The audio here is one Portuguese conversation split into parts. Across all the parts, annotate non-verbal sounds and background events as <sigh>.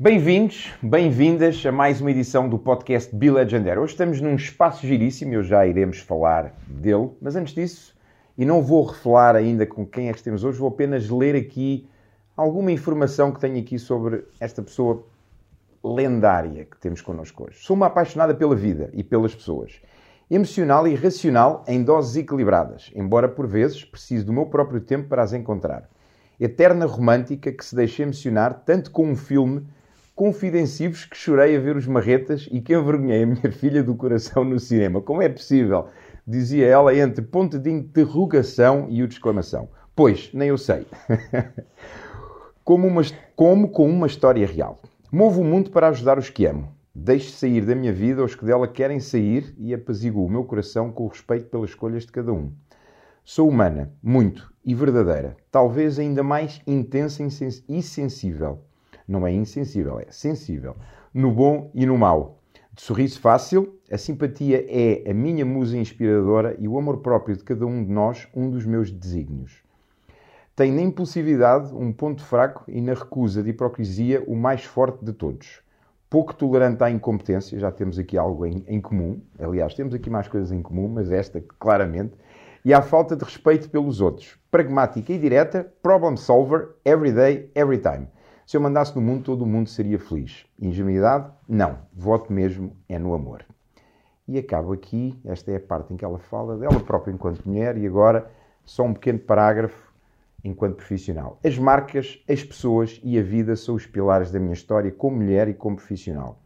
Bem-vindos, bem-vindas a mais uma edição do podcast Be Legendary. Hoje estamos num espaço giríssimo, eu já iremos falar dele, mas antes disso, e não vou revelar ainda com quem é que temos hoje, vou apenas ler aqui alguma informação que tenho aqui sobre esta pessoa lendária que temos connosco hoje. Sou uma apaixonada pela vida e pelas pessoas. Emocional e racional em doses equilibradas, embora por vezes precise do meu próprio tempo para as encontrar. Eterna romântica que se deixa emocionar tanto com um filme confidensivos que chorei a ver os marretas e que envergonhei a minha filha do coração no cinema. Como é possível? Dizia ela entre ponto de interrogação e o de exclamação. Pois, nem eu sei. <laughs> como, uma, como com uma história real. Movo o mundo para ajudar os que amo. Deixe sair da minha vida os que dela querem sair e apazigo o meu coração com o respeito pelas escolhas de cada um. Sou humana, muito, e verdadeira, talvez ainda mais intensa e sensível não é insensível, é sensível. No bom e no mau. De sorriso fácil, a simpatia é a minha musa inspiradora e o amor próprio de cada um de nós um dos meus desígnios. Tem na impulsividade um ponto fraco e na recusa de hipocrisia o mais forte de todos. Pouco tolerante à incompetência, já temos aqui algo em, em comum. Aliás, temos aqui mais coisas em comum, mas esta claramente. E à falta de respeito pelos outros. Pragmática e direta, problem solver, every day, every time. Se eu mandasse no mundo, todo o mundo seria feliz. Ingenuidade? Não. Voto mesmo é no amor. E acabo aqui, esta é a parte em que ela fala dela própria enquanto mulher e agora só um pequeno parágrafo enquanto profissional. As marcas, as pessoas e a vida são os pilares da minha história como mulher e como profissional.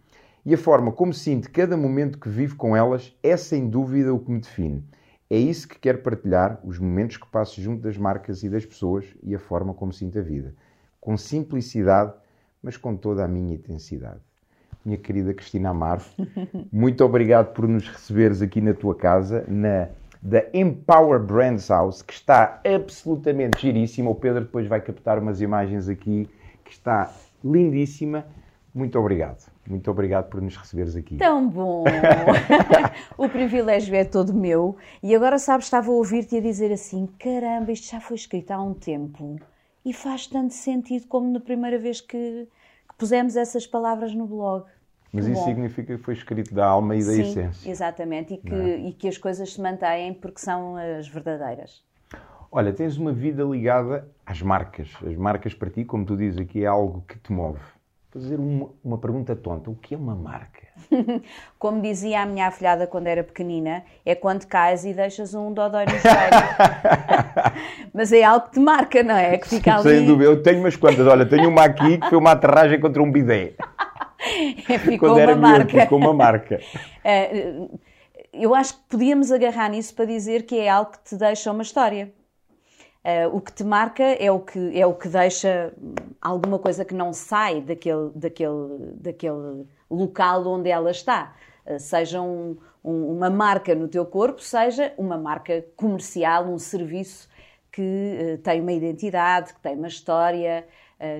E a forma como sinto cada momento que vivo com elas é sem dúvida o que me define. É isso que quero partilhar, os momentos que passo junto das marcas e das pessoas e a forma como sinto a vida com simplicidade, mas com toda a minha intensidade. Minha querida Cristina Amaro, <laughs> muito obrigado por nos receberes aqui na tua casa, na da Empower Brands House, que está absolutamente giríssima. O Pedro depois vai captar umas imagens aqui, que está lindíssima. Muito obrigado. Muito obrigado por nos receberes aqui. Tão bom! <laughs> o privilégio é todo meu. E agora, sabes, estava a ouvir-te a dizer assim: caramba, isto já foi escrito há um tempo e faz tanto sentido como na primeira vez que, que pusemos essas palavras no blog. Mas isso Bom. significa que foi escrito da alma e da Sim, essência. Exatamente, e que, é? e que as coisas se mantêm porque são as verdadeiras. Olha, tens uma vida ligada às marcas. As marcas para ti, como tu dizes aqui, é algo que te move. Vou fazer uma, uma pergunta tonta: o que é uma marca? <laughs> Como dizia a minha afilhada quando era pequenina, é quando cais e deixas um dodói no espelho. <laughs> mas é algo que te marca, não é? Que fica ali... Sem dúvida. Eu tenho umas quantas. Olha, tenho uma aqui que foi uma aterragem contra um bidé. É, ficou quando era uma marca. ficou uma marca. <laughs> É, eu acho que podíamos agarrar nisso para dizer que é algo que te deixa uma história. Uh, o que te marca é o que, é o que deixa alguma coisa que não sai daquele, daquele, daquele local onde ela está. Uh, seja um, um, uma marca no teu corpo, seja uma marca comercial, um serviço que uh, tem uma identidade, que tem uma história,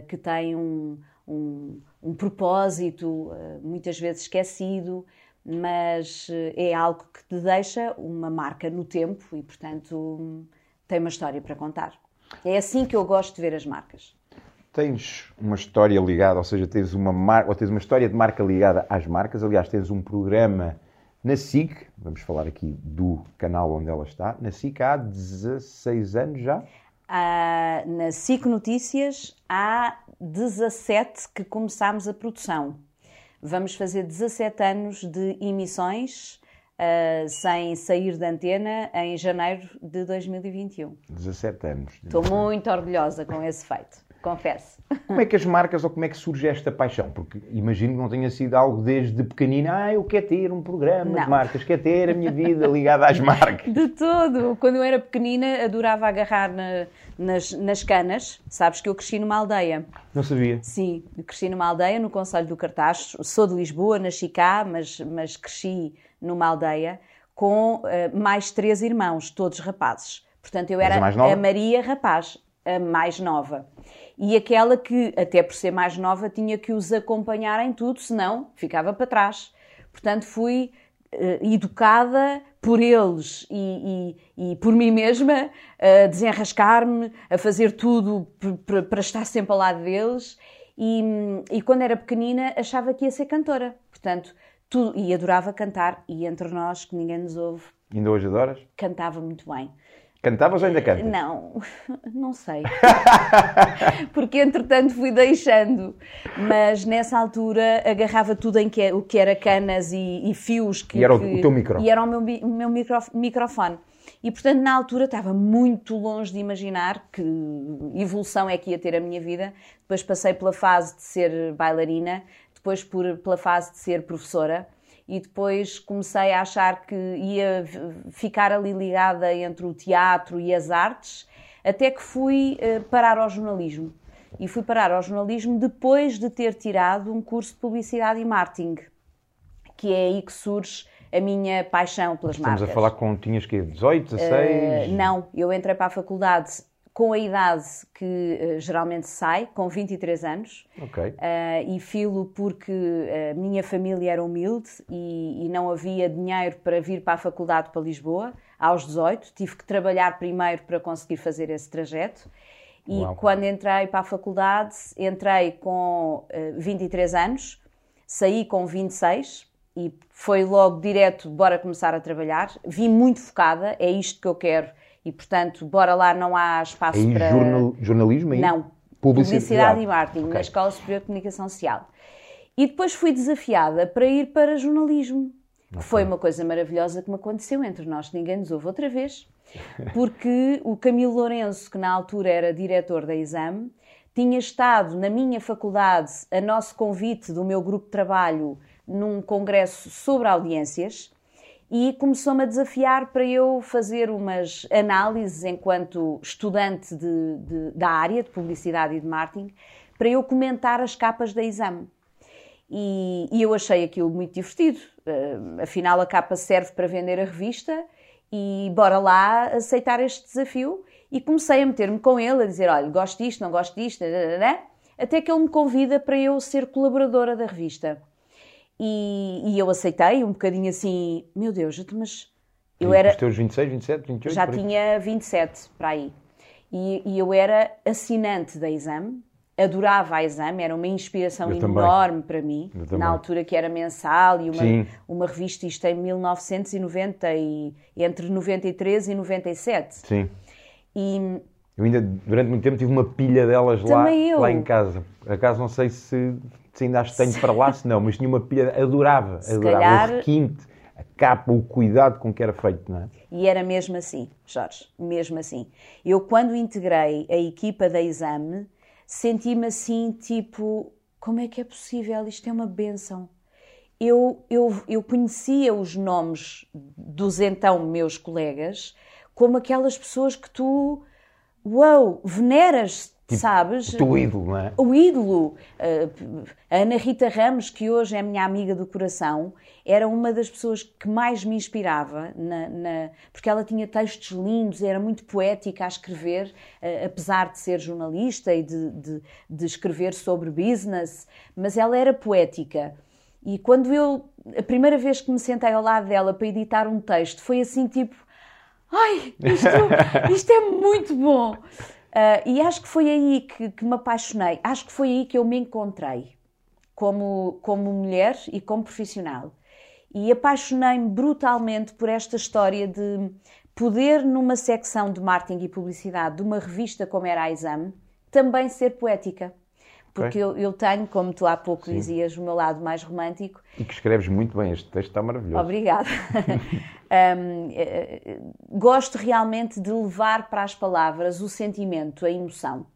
que tem um, um, um propósito, muitas vezes esquecido, mas é algo que te deixa uma marca no tempo e, portanto tem uma história para contar. É assim que eu gosto de ver as marcas. Tens uma história ligada, ou seja, tens uma, mar... ou tens uma história de marca ligada às marcas. Aliás, tens um programa na SIC, vamos falar aqui do canal onde ela está, na SIC há 16 anos já? Ah, na SIC Notícias há 17 que começámos a produção. Vamos fazer 17 anos de emissões uh, sem sair da antena em janeiro de 2021. 17 anos. Estou muito orgulhosa com esse feito, confesso. Como é que as marcas, ou como é que surge esta paixão? Porque imagino que não tenha sido algo desde pequenina, ah, eu quero ter um programa não. de marcas, quero ter a minha vida ligada às <laughs> marcas. De todo. Quando eu era pequenina, adorava agarrar na, nas, nas canas. Sabes que eu cresci numa aldeia. Não sabia? Sim, cresci numa aldeia no Conselho do Cartaz. Sou de Lisboa, nasci cá, mas, mas cresci numa aldeia com uh, mais três irmãos, todos rapazes. Portanto, eu era a, a Maria Rapaz, a mais nova. E aquela que, até por ser mais nova, tinha que os acompanhar em tudo, senão ficava para trás. Portanto, fui uh, educada por eles e, e, e, por mim mesma a desenrascar-me, a fazer tudo para estar sempre ao lado deles. E, e, quando era pequenina achava que ia ser cantora. Portanto, tudo, e adorava cantar. E entre nós, que ninguém nos ouve. Ainda hoje adoras? Cantava muito bem. Cantavas ou ainda cantas? Não, <laughs> não sei. <laughs> Porque entretanto fui deixando. Mas nessa altura agarrava tudo em que, o que era canas e, e fios. Que, e era o, que, o teu micro. E era o meu, o meu micro, microfone. E portanto na altura estava muito longe de imaginar que evolução é que ia ter a minha vida. Depois passei pela fase de ser bailarina, depois por, pela fase de ser professora e depois comecei a achar que ia ficar ali ligada entre o teatro e as artes, até que fui uh, parar ao jornalismo. E fui parar ao jornalismo depois de ter tirado um curso de publicidade e marketing, que é aí que surge a minha paixão pelas Estamos marcas. Estamos a falar com, tinhas que 18, 16? Uh, não, eu entrei para a faculdade com a idade que uh, geralmente sai, com 23 anos. Ok. Uh, e filo porque a minha família era humilde e, e, não havia dinheiro para vir para a faculdade para Lisboa. Aos 18, tive que trabalhar primeiro para conseguir fazer esse trajeto. E Uau. quando entrei para a faculdade, entrei com uh, 23 anos, saí com 26 e foi logo direto, bora começar a trabalhar. Vim muito focada, é isto que eu quero e, portanto, bora lá, não há espaço aí, para. Jornal, jornalismo aí? Não. Publicidade, Publicidade e Marketing, okay. na Escola Superior de Comunicação Social. E depois fui desafiada para ir para jornalismo. Okay. Foi uma coisa maravilhosa que me aconteceu entre nós, ninguém nos ouve outra vez, porque o Camilo Lourenço, que na altura era diretor da Exame, tinha estado na minha faculdade a nosso convite do meu grupo de trabalho num congresso sobre audiências e começou-me a desafiar para eu fazer umas análises enquanto estudante de, de, da área de publicidade e de marketing, para eu comentar as capas da exame. E, e eu achei aquilo muito divertido. Uh, afinal, a capa serve para vender a revista e bora lá aceitar este desafio. E comecei a meter-me com ele, a dizer: olha, gosto disto, não gosto disto, até que ele me convida para eu ser colaboradora da revista. E, e, eu aceitei um bocadinho assim, meu Deus, mas eu era. Os teus 26, 27, 28? Já tinha 27 para aí. E, e, eu era assinante da exame, adorava a exame, era uma inspiração eu enorme também. para mim, na altura que era mensal e uma, uma revista, isto em 1990, e, entre 93 e 97. Sim. E, eu ainda, durante muito tempo, tive uma pilha delas lá, lá em casa. Acaso não sei se se ainda que tenho para lá, se não, mas tinha uma pilha, adorava, se adorava calhar... o requinte, a capa, o cuidado com que era feito, não é? E era mesmo assim, Jorge, mesmo assim. Eu, quando integrei a equipa da Exame, senti-me assim, tipo, como é que é possível? Isto é uma benção. Eu, eu, eu conhecia os nomes dos então meus colegas como aquelas pessoas que tu, uau, veneras Tipo, sabes? O teu ídolo, não é? O ídolo. Uh, a Ana Rita Ramos, que hoje é minha amiga do coração, era uma das pessoas que mais me inspirava, na, na, porque ela tinha textos lindos, era muito poética a escrever, uh, apesar de ser jornalista e de, de, de escrever sobre business, mas ela era poética. E quando eu, a primeira vez que me sentei ao lado dela para editar um texto, foi assim tipo: ai, isto, <laughs> isto é muito bom. Uh, e acho que foi aí que, que, me apaixonei, acho que foi aí que eu me encontrei como, como mulher e como profissional. E apaixonei-me brutalmente por esta história de poder, numa secção de marketing e publicidade de uma revista como era a Exame, também ser poética. Porque eu, eu, tenho, como tu há pouco Sim. dizias, o meu lado mais romântico. E que escreves muito bem, este texto está maravilhoso. Obrigada. <laughs> um, eh, gosto realmente de levar para as palavras o sentimento, a emoção.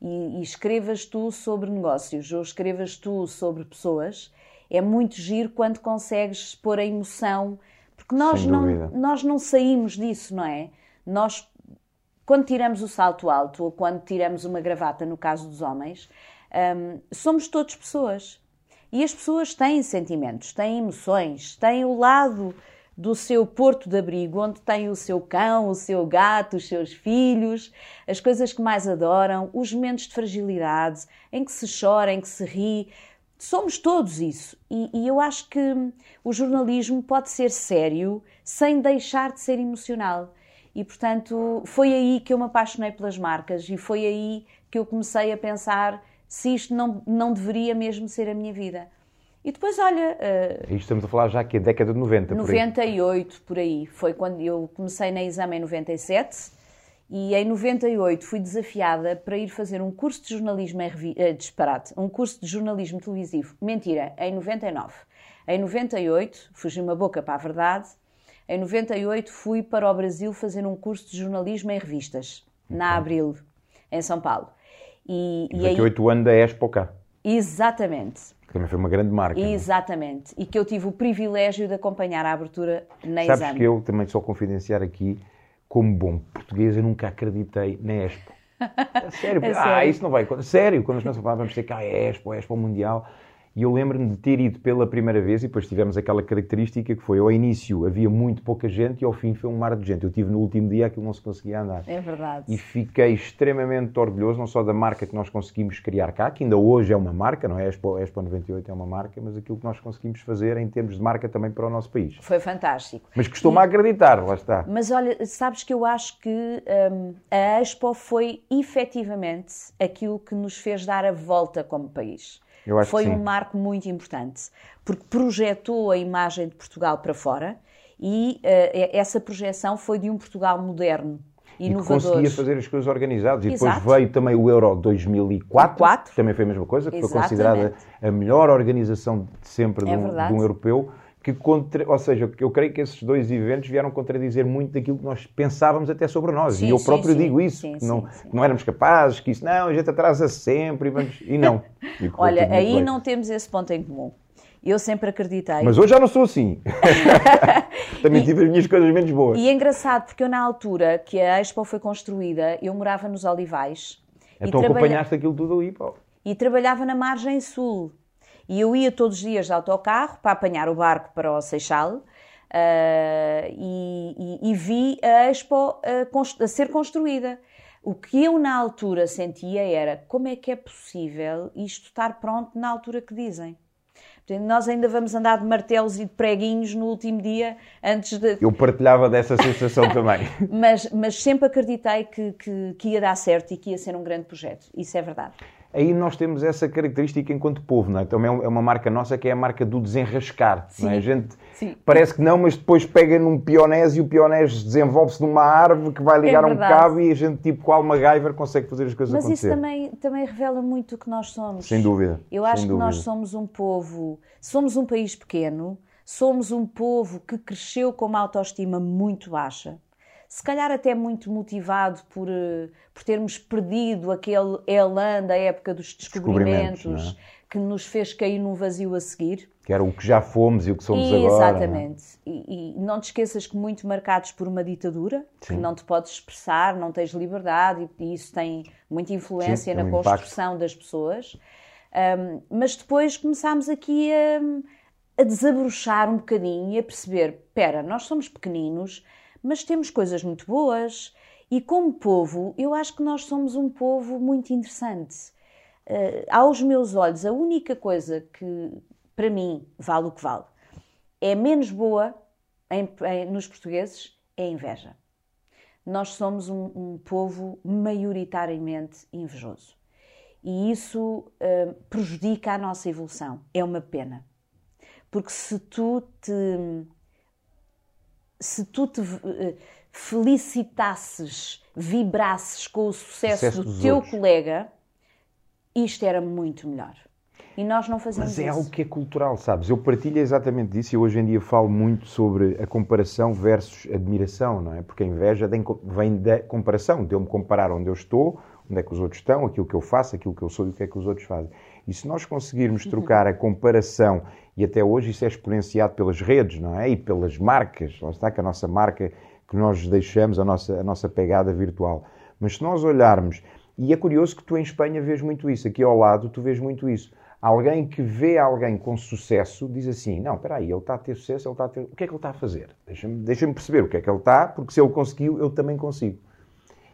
E, e escrevas tu sobre negócios ou escrevas tu sobre pessoas, é muito giro quando consegues pôr a emoção, porque nós, não, nós não saímos disso, não é? Nós, quando tiramos o salto alto ou quando tiramos uma gravata, no caso dos homens, um, somos todos pessoas. E as pessoas têm sentimentos, têm emoções, têm o lado do seu porto de abrigo, onde tem o seu cão, o seu gato, os seus filhos, as coisas que mais adoram, os momentos de fragilidade, em que se chora, em que se ri. somos todos isso. E, e, eu acho que o jornalismo pode ser sério sem deixar de ser emocional. E, portanto, foi aí que eu me apaixonei pelas marcas e foi aí que eu comecei a pensar se isto não, não deveria mesmo ser a minha vida. E depois, olha. Uh, Isto estamos a falar já que é década de 90, 98, por aí. por aí. Foi quando eu comecei na exame em 97 e em 98 fui desafiada para ir fazer um curso de jornalismo em revi... uh, disparate, um curso de jornalismo televisivo. Mentira, em 99. Em 98, fugi uma boca para a verdade, em 98 fui para o Brasil fazer um curso de jornalismo em revistas, okay. na Abril, em São Paulo. E, 98 e aí... ano da Expo cá. Exatamente. Também foi uma grande marca. É? Exatamente. Não? E que eu tive o privilégio de acompanhar a abertura na Sabes exame. que eu também só confidenciar aqui, como bom português, eu nunca acreditei na Expo. <laughs> sério, é ah, sério? isso não vai. Sério, quando nós falávamos ter cá é Expo, Expo Mundial. E eu lembro-me de ter ido pela primeira vez e depois tivemos aquela característica que foi ao início havia muito pouca gente e ao fim foi um mar de gente. Eu tive no último dia aquilo não se conseguia andar. É verdade. E fiquei extremamente orgulhoso, não só da marca que nós conseguimos criar cá, que ainda hoje é uma marca, não é? A Expo, Expo 98 é uma marca, mas aquilo que nós conseguimos fazer em termos de marca também para o nosso país. Foi fantástico. Mas costumo e... acreditar, lá está. Mas olha, sabes que eu acho que hum, a Expo foi efetivamente aquilo que nos fez dar a volta como país foi um marco muito importante, porque projetou a imagem de Portugal para fora e uh, essa projeção foi de um Portugal moderno, inovador. E que conseguia fazer as coisas organizadas. E depois veio também o Euro 2004, 4. que também foi a mesma coisa, que Exatamente. foi considerada a melhor organização de sempre é de, um, de um europeu que contra, ou seja, eu creio que esses dois eventos vieram contradizer muito daquilo que nós pensávamos até sobre nós. Sim, e eu sim, próprio sim, digo isso, que não, não éramos capazes, que isso, não, a gente atrasa sempre, e, vamos, e não. <laughs> E Olha, aí não temos esse ponto em comum. Eu sempre acreditei. Mas hoje já não sou assim. <laughs> Também e, tive as minhas coisas menos boas. E é engraçado, porque eu na altura que a Expo foi construída, eu morava nos Olivais. Então acompanhaste aquilo tudo ali, Paulo. E trabalhava na margem sul. E eu ia todos os dias de autocarro para apanhar o barco para o Seixal. Uh, e, e, e, vi a Expo a, a ser construída. O que eu na altura sentia era como é que é possível isto estar pronto na altura que dizem. Portanto, nós ainda vamos andar de martelos e de preguinhos no último dia antes de. Eu partilhava dessa sensação também. <laughs> mas, mas sempre acreditei que, que, que ia dar certo e que ia ser um grande projeto. Isso é verdade aí nós temos essa característica enquanto povo, não é? Também é uma marca nossa que é a marca do desenrascar, Sim. não é? A gente Sim. parece que não, mas depois pega num pionés e o pionés desenvolve-se numa árvore que vai ligar é um cabo e a gente, tipo qual MacGyver, consegue fazer as coisas mas acontecer. Mas isso também, também revela muito o que nós somos. Sem dúvida. Eu acho que dúvida. nós somos um povo, somos um país pequeno, somos um povo que cresceu com uma autoestima muito baixa se calhar até muito motivado por, eh, por termos perdido aquele elan da época dos descobrimentos, descobrimentos é? que nos fez cair num vazio a seguir. Que era o que já fomos e o que somos e, agora. Exatamente. Não é? e, e, não te esqueças que muito marcados por uma ditadura, Sim. que não te podes expressar, não tens liberdade e, e isso tem muita influência Sim, na um construção impacto. das pessoas. Um, mas depois começámos aqui a, a desabrochar um bocadinho e a perceber: espera, nós somos pequeninos, mas temos coisas muito boas e, como povo, eu acho que nós somos um povo muito interessante. Uh, aos meus olhos, a única coisa que, para mim, vale o que vale é menos boa em, em, nos portugueses é a inveja. Nós somos um, um povo maioritariamente invejoso. E isso uh, prejudica a nossa evolução. É uma pena. Porque se tu te se tu te eh, felicitasses, vibrasses com o sucesso, sucesso do teu outros. colega, isto era muito melhor. E nós não fazemos Mas é isso. algo que é cultural, sabes? Eu partilho exatamente disso e hoje em dia falo muito sobre a comparação versus admiração, não é? Porque a inveja vem da comparação, de eu me comparar onde eu estou, onde é que os outros estão, aquilo que eu faço, aquilo que eu sou e o que é que os outros fazem. E se nós conseguirmos trocar a comparação, e até hoje isso é exponenciado pelas redes, não é? E pelas marcas, lá está que a nossa marca que nós deixamos, a nossa, a nossa pegada virtual. Mas se nós olharmos, e é curioso que tu em Espanha vês muito isso, aqui ao lado tu vês muito isso. Alguém que vê alguém com sucesso diz assim: Não, espera aí, ele está a ter sucesso, ele está a ter. O que é que ele está a fazer? Deixa-me deixa perceber o que é que ele está, porque se ele conseguiu, eu também consigo.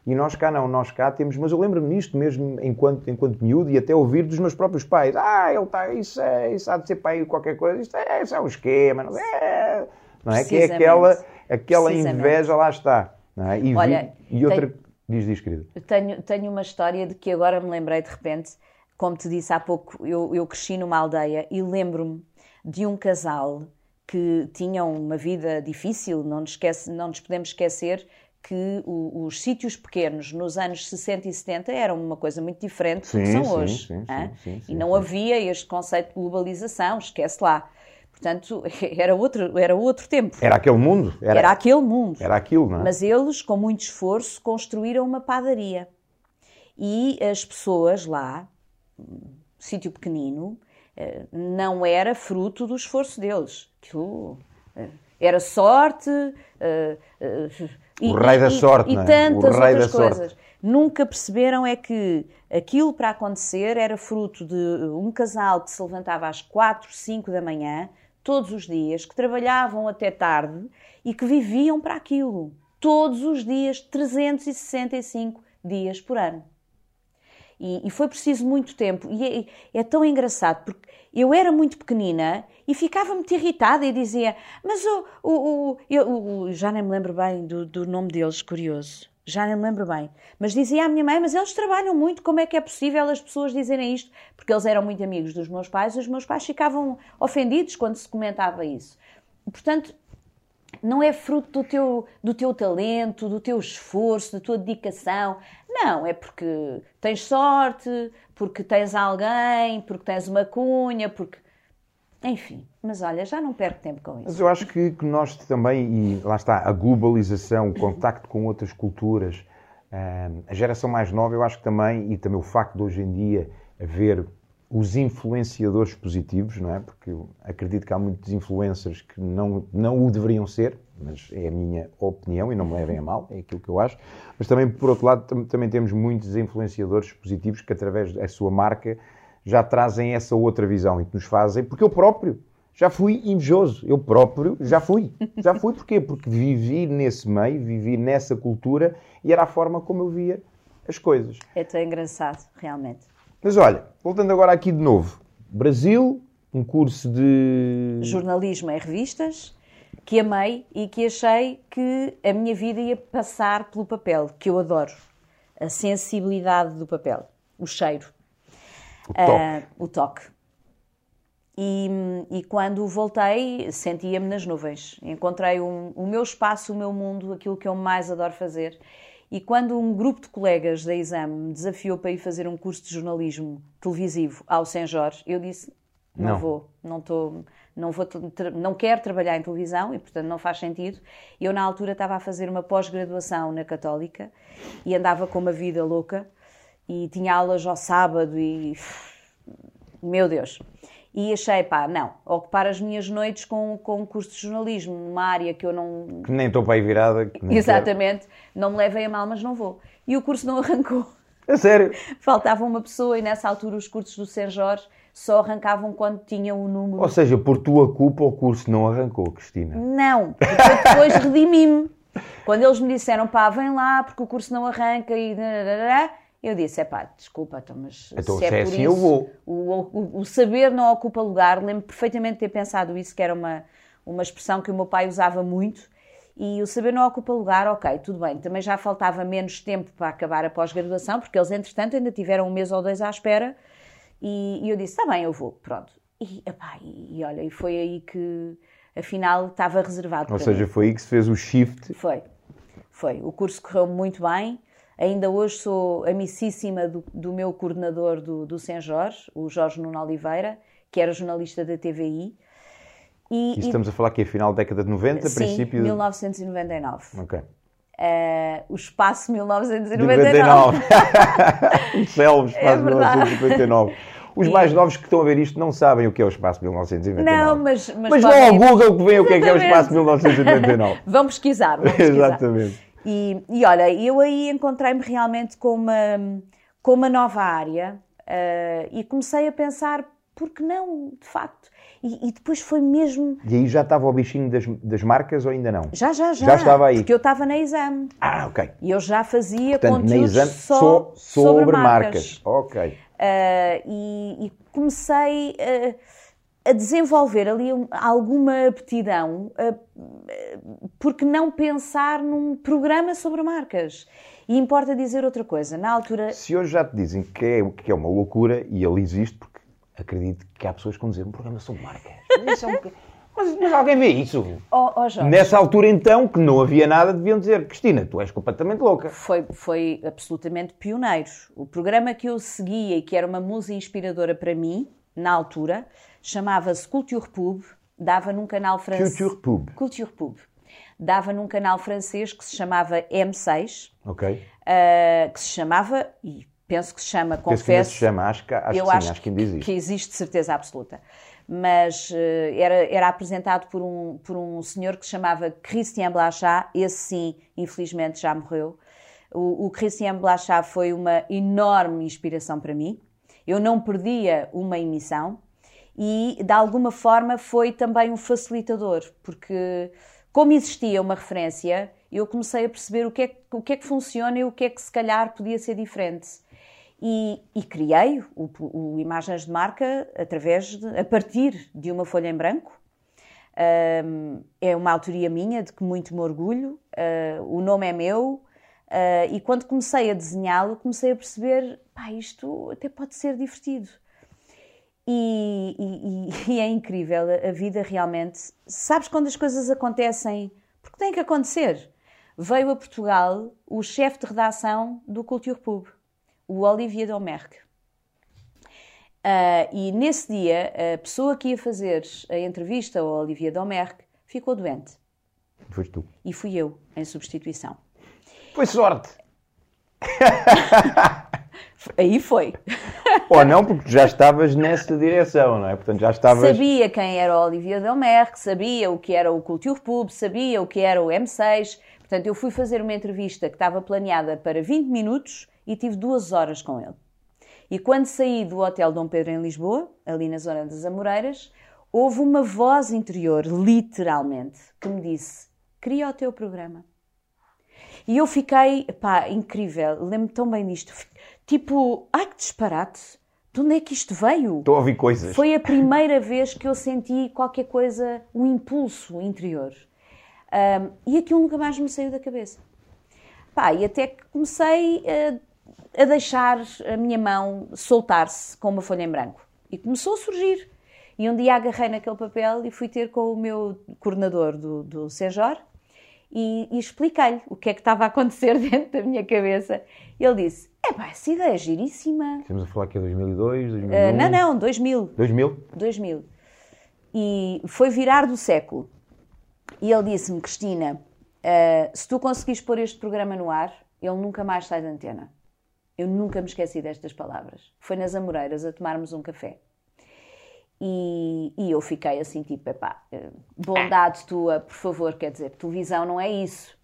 E nós cá não, nós cá temos, mas eu lembro-me disto mesmo enquanto, enquanto miúdo e até ouvir dos meus próprios pais. Ah, ele está, isso, é, isso há de ser pai qualquer coisa, isto é, isso é um esquema, não é? Não é? Que é aquela, aquela inveja, lá está. Não é? E, Olha, vi, e outra. Tenho, diz, diz, querido. Tenho, tenho uma história de que agora me lembrei de repente, como te disse há pouco, eu, eu cresci numa aldeia e lembro-me de um casal que tinham uma vida difícil, não nos, esquece, não nos podemos esquecer que o, os sítios pequenos nos anos 60 e 70 eram uma coisa muito diferente sim, do que são sim, hoje. Sim, sim, e não havia este conceito de globalização, esquece lá. Portanto, <laughs> era outro, era outro tempo. Era aquele mundo. Era, era aquele mundo. Era aquilo, não é? Mas eles, com muito esforço, construíram uma padaria. E as pessoas lá, sítio pequenino, eh, não era fruto do esforço deles. Aquilo eh, era sorte. Eh, o rei da sorte, e, não é? tantas outras coisas. Sorte. Nunca perceberam é que aquilo para acontecer era fruto de um casal que se levantava às 4, 5 da manhã, todos os dias, que trabalhavam até tarde e que viviam para aquilo. Todos os dias, 365 dias por ano. E, e foi preciso muito tempo. E é, é, tão engraçado, porque eu era muito pequenina e ficava muito irritada e dizia: Mas o. o, o, já nem me lembro bem do, do nome deles, curioso. Já nem me lembro bem. Mas dizia à minha mãe: Mas eles trabalham muito, como é que é possível as pessoas dizerem isto? Porque eles eram muito amigos dos meus pais e os meus pais ficavam ofendidos quando se comentava isso. Portanto, não é fruto do teu, do teu talento, do teu esforço, da tua dedicação. Não, é porque tens sorte, porque tens alguém, porque tens uma cunha, porque. Enfim, mas olha, já não perco tempo com isso. Mas eu acho que, que nós também, e lá está, a globalização, o contacto com outras culturas, a geração mais nova, eu acho que também, e também o facto de hoje em dia haver os influenciadores positivos, não é? Porque eu acredito que há muitos influencers que não, não o deveriam ser, mas é a minha opinião e não me levem a mal, é aquilo que eu acho. Mas também, por outro lado, também temos muitos influenciadores positivos que, através da sua marca, já trazem essa outra visão e que nos fazem, porque eu próprio já fui invejoso, eu próprio já fui. Já fui porquê? Porque vivi nesse meio, vivi nessa cultura e era a forma como eu via as coisas. É tão engraçado, realmente. Mas olha, voltando agora aqui de novo. Brasil, um curso de. Jornalismo em revistas, que amei e que achei que a minha vida ia passar pelo papel, que eu adoro. A sensibilidade do papel, o cheiro, o toque. Uh, o toque. E, e, quando voltei, sentia-me nas nuvens. Encontrei um, o meu espaço, o meu mundo, aquilo que eu mais adoro fazer. E quando um grupo de colegas da Exame me desafiou para ir fazer um curso de jornalismo televisivo ao São Jorge, eu disse: não, não. vou, não estou. Não, vou, não quero trabalhar em televisão e, portanto, não faz sentido. Eu, na altura, estava a fazer uma pós-graduação na Católica e andava com uma vida louca e tinha aulas ao sábado e. Meu Deus! e achei, pá, não, ocupar as minhas noites com, com um curso de jornalismo, numa área que eu não. Que nem estou para aí virada. Exatamente, quero. não me levem a mal, mas não vou. E o curso não <laughs> arrancou. É sério? Faltava uma pessoa e nessa altura os cursos do São Jorge só arrancavam quando tinham o número. Ou seja, por tua culpa o curso não arrancou, Cristina? Não, porque depois <laughs> redimi-me. Quando eles me disseram, pá, vem lá porque o curso não arranca e. Eu disse, é pá, desculpa, então, mas então, se, é, é por assim, isso, eu vou. O, o, o, saber não ocupa lugar. Lembro perfeitamente de ter pensado isso, que era uma, uma expressão que o meu pai usava muito. E o saber não ocupa lugar, ok, tudo bem. Também já faltava menos tempo para acabar a pós-graduação, porque eles, entretanto, ainda tiveram um mês ou dois à espera. E, e eu disse, está bem, eu vou, pronto. E, epá, e, e olha, e foi aí que, afinal, estava reservado Ou seja, mim. foi aí que se fez o shift. Foi, foi. O curso correu muito bem. Ainda hoje sou amicíssima do, do meu coordenador do, do São Jorge, o Jorge Nuno Oliveira, que era jornalista da TVI. E, e estamos a falar que é final da década de 90, sim, princípio... 1999. Ok. Uh, o espaço 1999. <laughs> o céu, o espaço é 1959. Os e... mais novos que estão a ver isto não sabem o que é o espaço 1999. Não, mas... Mas, mas vão ao Google que veem o que é, que é o espaço 1999. <laughs> vão pesquisar, vão pesquisar. Exatamente. E, e olha, eu aí encontrei-me realmente com uma, com uma nova área uh, e comecei a pensar, por que não, de facto? E, e depois foi mesmo. E aí já estava o bichinho das, das marcas ou ainda não? Já, já, já. Já estava aí. Porque eu estava na exame. Ah, ok. E eu já fazia Portanto, na exame só sobre, sobre marcas. marcas. Ok. Ah, e, e comecei ah, a desenvolver ali um- alguma aptidão, ah, porque não pensar num programa sobre marcas. E importa dizer outra coisa, na altura, Se hoje já te dizem que é, que é uma loucura, e ele existe, porque acredito que há pessoas que vão dizer um programa sobre marcas. É um- mas- mas alguém vê isso? oh, oh Nessa altura, então, que não havia nada, deviam dizer: Cristina, tu és completamente louca. foi, foi absolutamente pioneiro. O programa que eu seguia e que era uma musa inspiradora para mim, na altura, chamava-se Culture Pub, dava num canal francês. Culture Pub. Culture Pub. Dava num canal francês que se chamava M6, Ok? uh, que se chamava, e penso que se chama, Penso que confesso. se chama, acho que, acho eu que sim, acho, acho que ainda existe. que existe de certeza absoluta. Mas eh, era, era apresentado por um, por um senhor que se chamava Christian Blachat, esse sim, infelizmente já morreu. O, o Christian Blachat foi uma enorme inspiração para mim. Eu não perdia uma emissão e, de alguma forma, foi também um facilitador, porque, como existia uma referência, eu comecei a perceber o que é, o que, é que funciona e o que é que, se calhar, podia ser diferente. E, e criei o, o Imagens de Marca através de, a partir de uma folha em branco. Um, é uma autoria minha, de que muito me orgulho. Uh, o nome é meu. Uh, e quando comecei a desenhá-lo, comecei a perceber: pá, isto até pode ser divertido. E, e- e- <laughs> é incrível a vida realmente. Sabes quando as coisas acontecem? Porque tem que acontecer. Veio a Portugal o chefe de redação do Culture Pub, o Olivier Domergue. Ah, e nesse dia, a pessoa que ia fazer a entrevista ao Olivier Domergue ficou doente. Foste tu. E fui eu, em substituição. Foi sorte. <laughs> Aí foi. Ou não, porque já estavas nessa direção, não é? Portanto, já estavas. Sabia quem era o Olivier Domergue, sabia o que era o Culture Pub, sabia o que era o M6. Portanto, eu fui fazer uma entrevista que estava planeada para 20 minutos e tive duas horas com ele. E quando saí do Hotel Dom Pedro em Lisboa, ali na zona das Amoreiras, houve uma voz interior, literalmente, que me disse: Cria o teu programa. E eu fiquei, pá, incrível, lembro-me tão bem disto. Tipo, ai que disparate, de onde é que isto veio? Estou a ouvir coisas. Foi a primeira vez que eu senti qualquer coisa, um impulso interior. Ahm, e aquilo nunca mais me saiu da cabeça. Pá, e até que comecei a, a deixar a minha mão soltar-se com uma folha em branco. E começou a surgir. E um dia agarrei naquele papel e fui ter com o meu coordenador do, do Senjor e, e expliquei-lhe o que é que estava a acontecer <laughs> dentro da minha cabeça. Ele disse: É pá, essa ideia é giríssima. Estamos a falar que é 2002, 2001. Ah, não, não, 2000. 2000? 2000. E foi virar do século. E ele disse-me, Cristina, ah, se tu conseguires pôr este programa no ar, ele nunca mais sai da antena. Eu nunca me esqueci destas palavras. Foi nas Amoreiras a tomarmos um café. E, e eu fiquei assim, tipo, epá, eh, bondade tua, por favor, quer dizer, televisão não é isso.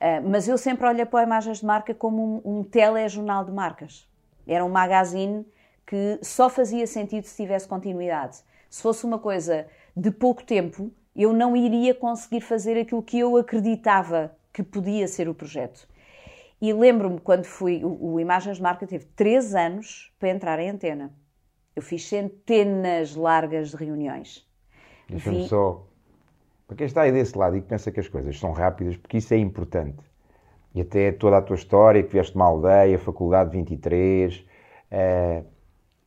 Ah, mas eu sempre olhei para imagens de marca como um, um telejornal de marcas. Era um magazine que só fazia sentido se tivesse continuidade. Se fosse uma coisa de pouco tempo, eu não iria conseguir fazer aquilo que eu acreditava que podia ser o projeto. E lembro-me quando fui, o, o Imagens de Marca teve três anos para entrar em antena. Eu fiz centenas largas de reuniões. Deixa-me Vi- só. Para quem está aí desse lado e que pensa que as coisas são rápidas, porque isso é importante. E até toda a tua história, que vieste de uma aldeia, faculdade 23, eh,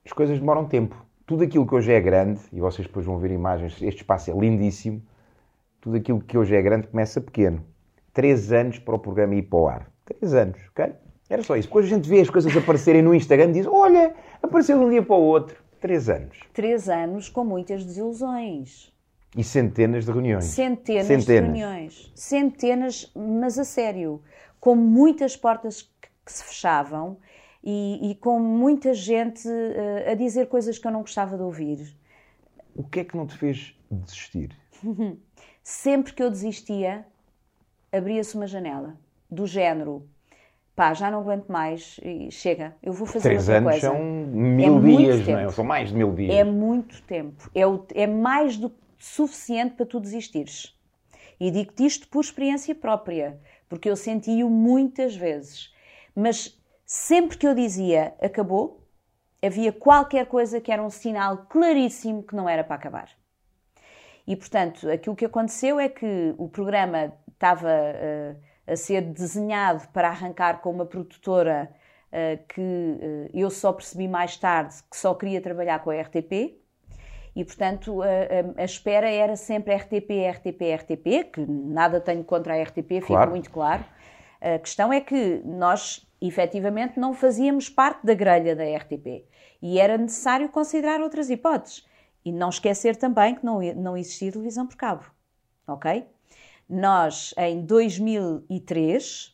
as coisas demoram tempo. Tudo aquilo que hoje é grande, e vocês depois vão ver imagens, este espaço é lindíssimo, tudo aquilo que hoje é grande começa pequeno. Três anos para o programa ir para o ar. Três anos, ok? Era só isso. Depois a gente vê as coisas aparecerem no Instagram e diz: Olha, apareceu de um dia para o outro. Três anos. Três anos com muitas desilusões. E centenas de reuniões. Centenas, de Centenas. reuniões. Centenas, mas a sério. Com muitas portas que, se fechavam e, e com muita gente eh, a dizer coisas que eu não gostava de ouvir. O que é que não te fez desistir? <laughs> Sempre que eu desistia, abria-se uma janela. Do género, pá, já não aguento mais e chega, eu vou fazer Três outra anos coisa. são mil É dias, não é? São mais de mil dias. É muito tempo. É, o- é mais do que suficiente para tu desistires. E digo-te isto por experiência própria, porque eu senti-o muitas vezes. Mas sempre que eu dizia acabou, havia qualquer coisa que era um sinal claríssimo que não era para acabar. E, portanto, aquilo que aconteceu é que o programa estava eh, a ser desenhado para arrancar com uma produtora eh, que eh, eu só percebi mais tarde que só queria trabalhar com a RTP. E, portanto, a, a- a espera era sempre RTP, RTP, RTP, que nada tenho contra a RTP, fica Claro. muito claro. A questão é que nós, efetivamente, não fazíamos parte da grelha da RTP. E era necessário considerar outras hipóteses. E não esquecer também que não, não existia televisão por cabo. Ok? Nós, em 2003,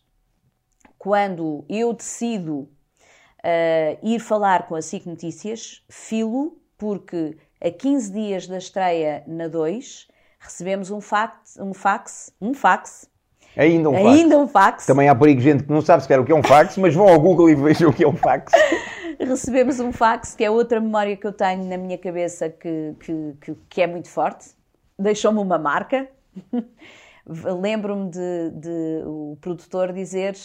quando eu decido uh, ir falar com a SIC Notícias, filo, porque a 15 dias da estreia na 2, recebemos um fax, um fax, um fax, Ainda um fax. ainda um fax, Também há por aí gente que não sabe sequer o que é um fax, mas vão ao Google e vejam o que é um fax. <laughs> recebemos um fax, que é outra memória que eu tenho na minha cabeça que, que, que, que é muito forte. Deixou-me uma marca. <laughs> Lembro-me de, de o produtor dizer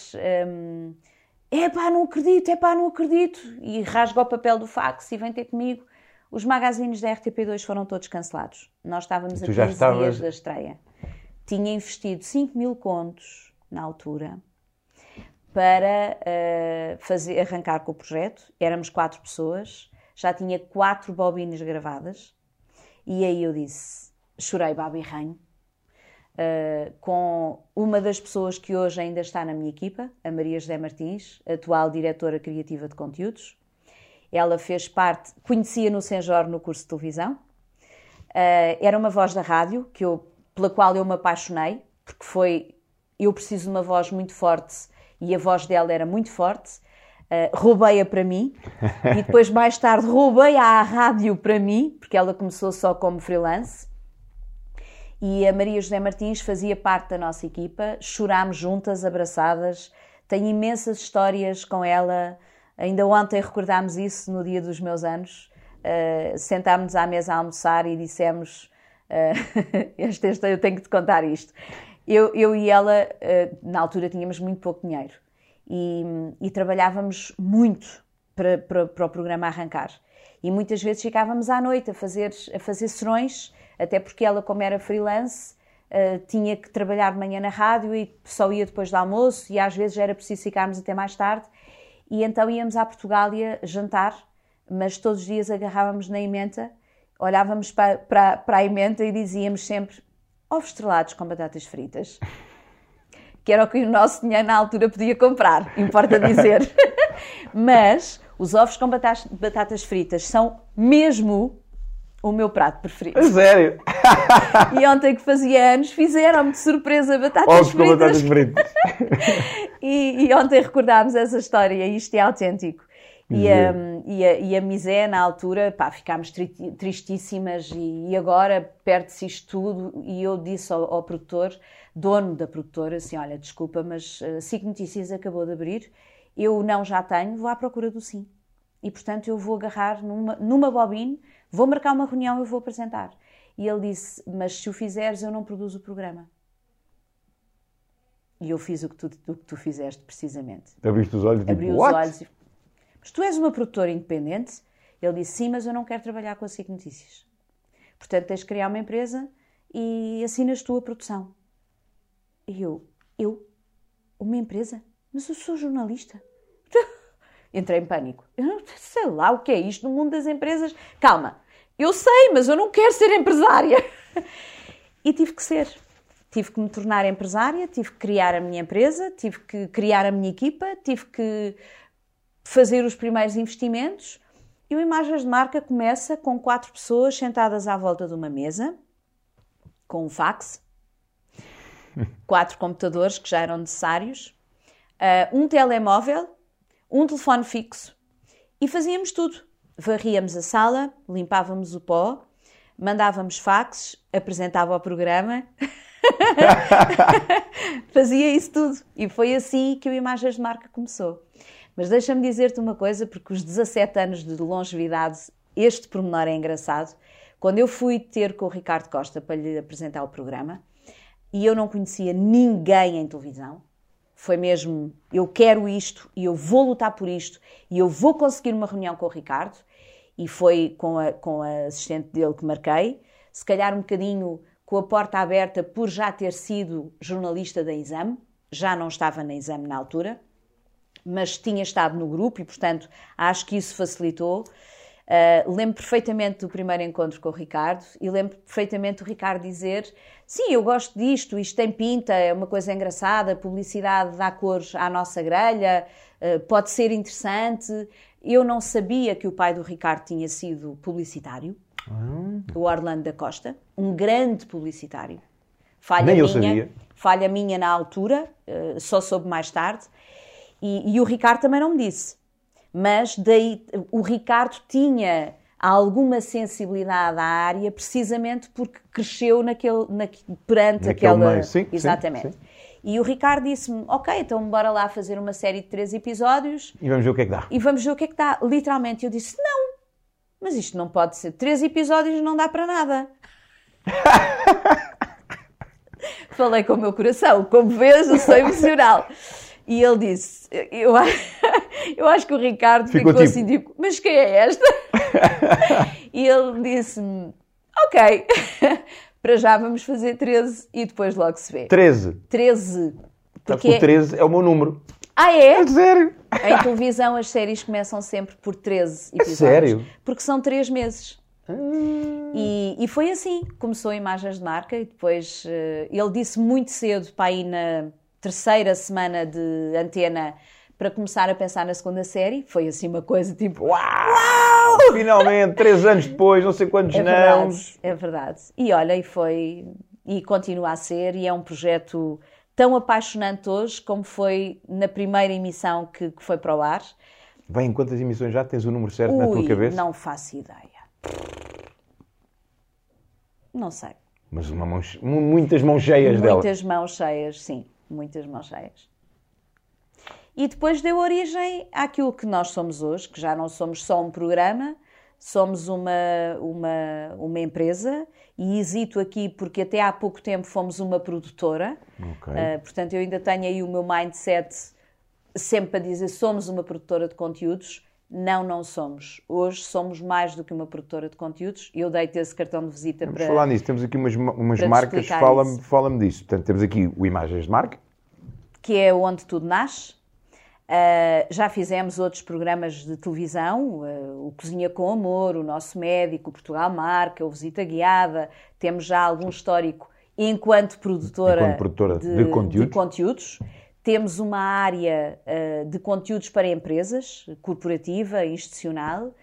hum, é pá, não acredito, é pá, não acredito. E rasga o papel do fax e vem ter comigo. Os magazines da RTP2 foram todos cancelados. Nós estávamos a Tu já 15 estavas- dias da estreia. Tinha investido 5 mil contos na altura para eh, fazer, arrancar com o projeto. Éramos quatro pessoas, já tinha quatro bobinas gravadas. E aí eu disse, chorei babi ranho, eh, com uma das pessoas que hoje ainda está na minha equipa, a Maria José Martins, atual diretora criativa de conteúdos. Ela fez parte, conhecia no Senjor no curso de televisão. Eh, era uma voz da rádio que eu, pela qual eu me apaixonei, porque foi eu preciso de uma voz muito forte e a voz dela era muito forte. Uh, roubei-a para mim <laughs> e depois, mais tarde, roubei-a à rádio para mim, porque ela começou só como freelance. E a Maria José Martins fazia parte da nossa equipa, chorámos juntas, abraçadas. Tenho imensas histórias com ela. Ainda ontem recordámos isso no dia dos meus anos. Uh, sentámos-nos à mesa a almoçar e dissemos: uh, <laughs> este, este, Eu tenho que te contar isto. Eu, eu e ela, uh, na altura, tínhamos muito pouco dinheiro e, e trabalhávamos muito para, para, para, o programa arrancar. E muitas vezes ficávamos à noite a fazer, a fazer serões, até porque ela, como era freelance, uh, tinha que trabalhar de manhã na rádio e só ia depois do almoço, e às vezes era preciso ficarmos até mais tarde. E então íamos à Portugália jantar, mas todos os dias agarrávamos na emenda, olhávamos para, para, para a emenda e dizíamos sempre ovos estrelados com batatas fritas. <laughs> Que era o que o nosso dinheiro na altura podia comprar, importa dizer. <laughs> Mas os ovos com batatas, batatas fritas são mesmo o meu prato preferido. Sério? <laughs> E ontem que fazia anos fizeram-me de surpresa batatas Ovos fritas. com batatas fritas. <laughs> e, e, ontem recordámos essa história, isto é autêntico. E a, e, a, e a Misé, na altura, pá, ficámos tri, tristíssimas e, e agora perde-se isto tudo. E eu disse ao, ao, produtor, dono da produtora, assim: Olha, desculpa, mas a SIC Notícias acabou de abrir, eu não já tenho, vou à procura do sim. E portanto eu vou agarrar numa, numa bobine, vou marcar uma reunião e eu vou apresentar. E ele disse: Mas se o fizeres, eu não produzo o programa. E eu fiz o que tu, o que tu fizeste, precisamente. Abriste os olhos e Abri tipo, os What? olhos e mas tu és uma produtora independente? Ele disse, sim, mas eu não quero trabalhar com a SIC Notícias. Portanto, tens de criar uma empresa e assinas tu a produção. E eu, eu? Uma empresa? Mas eu sou jornalista. Entrei em pânico. Eu não sei lá o que é isto no mundo das empresas. Calma, eu sei, mas eu não quero ser empresária. <laughs> E tive que ser. Tive que me tornar empresária, tive que criar a minha empresa, tive que criar a minha equipa, tive que fazer os primeiros investimentos e o Imagens de Marca começa com quatro pessoas sentadas à volta de uma mesa, com um fax, <laughs> quatro computadores que já eram necessários, uh, um telemóvel, um telefone fixo e fazíamos tudo. Varríamos a sala, limpávamos o pó, mandávamos faxes, apresentava o programa <laughs> Fazia isso tudo. E foi assim que o Imagens de Marca começou. Mas deixa-me dizer-te uma coisa, porque os 17 anos de longevidade, este pormenor é engraçado. Quando eu fui ter com o Ricardo Costa para lhe apresentar o programa, e eu não conhecia ninguém em televisão, foi mesmo, eu quero isto e eu vou lutar por isto e eu vou conseguir uma reunião com o Ricardo, e foi com a, com a assistente dele que marquei, se calhar um bocadinho com a porta aberta por já ter sido jornalista da Exame, já não estava na Exame na altura, mas tinha estado no grupo e, portanto, acho que isso facilitou. Uh, lembro perfeitamente do primeiro encontro com o Ricardo e lembro perfeitamente o Ricardo dizer: Sim, eu gosto disto, isto tem pinta, é uma coisa engraçada, publicidade dá cores à nossa grelha, uh, pode ser interessante. Eu não sabia que o pai do Ricardo tinha sido publicitário, hum. o Orlando da Costa, um grande publicitário. Falha Nem minha, eu sabia. Falha minha na altura, uh, só soube mais tarde. E, e, o Ricardo também não me disse. Mas daí, o Ricardo tinha alguma sensibilidade à área precisamente porque cresceu naquele, na, perante naquele aquela. Meio. Sim, exatamente. Sim, sim. E o Ricardo disse-me: Ok, então bora lá fazer uma série de três episódios. E vamos ver o que é que dá. E vamos ver o que é que dá. Literalmente, eu disse: Não, mas isto não pode ser. Três episódios não dá para nada. <laughs> Falei com o meu coração. Como vês, eu sou emocional. E ele disse: Eu, eu acho que o Ricardo ficou, ficou tipo... assim, tipo, mas quem é esta? <laughs> e ele disse-me: Ok, <laughs> para já vamos fazer 13 e depois logo se vê. 13? 13. Porque o 13 é o meu número. Ah, é? É sério? Em televisão as séries começam sempre por 13 episódios. É sério? Porque são 3 meses. Ah. E, e, foi assim. Começou imagens de marca e depois uh, ele disse muito cedo para ir na terceira semana de antena para começar a pensar na segunda série. Foi assim uma coisa tipo Uau! Uau! Finalmente, três anos depois, não sei quantos é é verdade. E olha, e foi e continua a ser, e é um projeto tão apaixonante hoje como foi na primeira emissão que, que foi para o ar. Bem, em quantas emissões já tens o número certo Ui, na tua cabeça? Não faço ideia. Não sei. Mas mão, muitas mãos cheias muitas dela. Muitas mãos cheias, sim muitas mãos cheias. E depois deu origem àquilo que nós somos hoje, que já não somos só um programa, somos uma, uma, uma empresa e hesito aqui porque até há pouco tempo fomos uma produtora. Okay. Uh, portanto, eu ainda tenho aí o meu mindset sempre para dizer somos uma produtora de conteúdos. Não, não somos. Hoje somos mais do que uma produtora de conteúdos. Eu dei-te esse cartão de visita Vamos para. falar nisso. Temos aqui umas, umas marcas, fala-me fala disso. Portanto, temos aqui o Imagens de Marca. Que é onde tudo nasce. Uh, já fizemos outros programas de televisão, uh, o Cozinha com Amor, o Nosso Médico, o Portugal Marca, o Visita Guiada. Temos já algum histórico enquanto produtora, enquanto produtora de, de, conteúdos. de conteúdos. Temos uma área uh, de conteúdos para empresas, corporativa, institucional,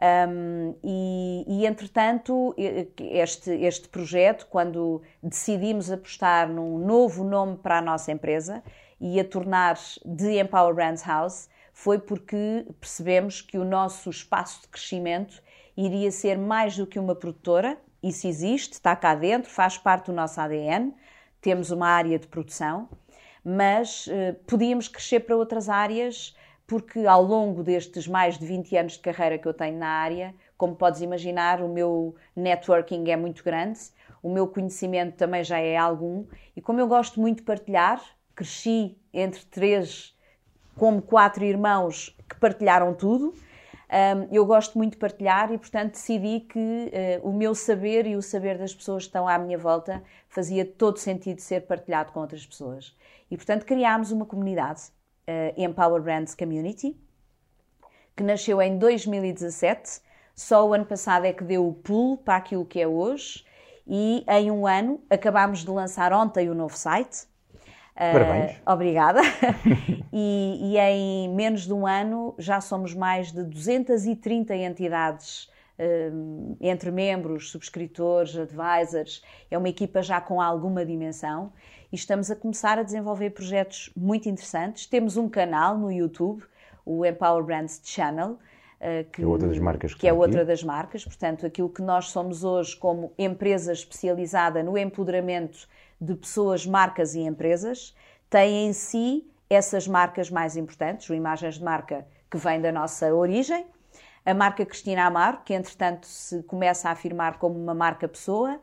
um, e, e, entretanto, este, este projeto, quando decidimos apostar num novo nome para a nossa empresa e a tornar de Empower Brands House, foi porque percebemos que o nosso espaço de crescimento iria ser mais do que uma produtora. Isso existe, está cá dentro, faz parte do nosso ADN. Temos uma área de produção mas uh, podíamos crescer para outras áreas, porque ao longo destes mais de 20 anos de carreira que eu tenho na área, como podes imaginar, o meu networking é muito grande, o meu conhecimento também já é algum, e como eu gosto muito de partilhar, cresci entre três, como quatro irmãos que partilharam tudo. Um, eu gosto muito de partilhar e, portanto, decidi que uh, o meu saber e o saber das pessoas que estão à minha volta fazia todo sentido ser partilhado com outras pessoas. E, portanto, criámos uma comunidade, uh, Empower Brands Community, que nasceu em 2017. Só o ano passado é que deu o pulo para aquilo que é hoje. E em um ano acabámos de lançar ontem o novo site. Uh, Parabéns. Obrigada. <laughs> e, e, em menos de um ano já somos mais de 230 entidades uh, entre membros, subscritores, advisors. É uma equipa já com alguma dimensão e estamos a começar a desenvolver projetos muito interessantes. Temos um canal no YouTube, o Empower Brands Channel, eh, que, que, é outra das marcas. Que, que é outra das marcas. Portanto, aquilo que nós somos hoje como empresa especializada no empoderamento de pessoas, marcas e empresas, tem em si essas marcas mais importantes, o imagens de marca que vem da nossa origem, a marca Cristina Amaro, que entretanto se começa a afirmar como uma marca pessoa,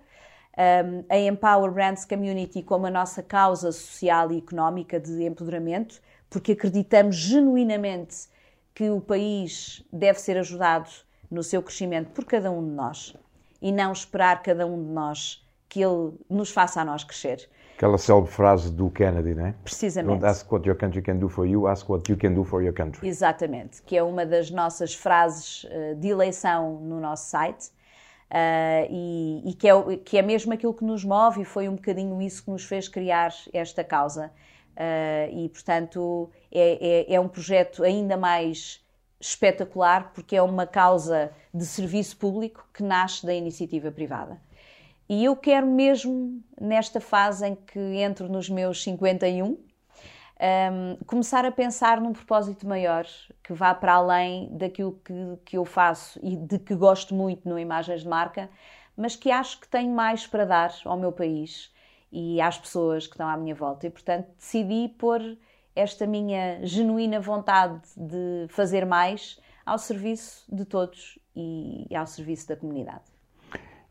a Empower Brands Community como a nossa causa social e económica de empoderamento, porque acreditamos genuinamente que o país deve ser ajudado no seu crescimento por cada um de nós e não esperar cada um de nós que ele nos faça a nós crescer. Aquela célebre frase do Kennedy, não é? Precisamente. Don't ask what your country can do for you, ask what you can do for your country. Exatamente, que é uma das nossas frases eh, de eleição no nosso site. Uh, e, e que, é, que é mesmo aquilo que nos move e foi um bocadinho isso que nos fez criar esta causa. Uh, e, portanto, é, é, é, um projeto ainda mais espetacular porque é uma causa de serviço público que nasce da iniciativa privada. E eu quero mesmo, nesta fase em que entro nos meus 51, um, começar a pensar num propósito maior que vá para além daquilo que, que eu faço e de que gosto muito no Imagens de Marca, mas que acho que tenho mais para dar ao meu país e às pessoas que estão à minha volta. E, portanto, decidi pôr esta minha genuína vontade de fazer mais ao serviço de todos e ao serviço da comunidade.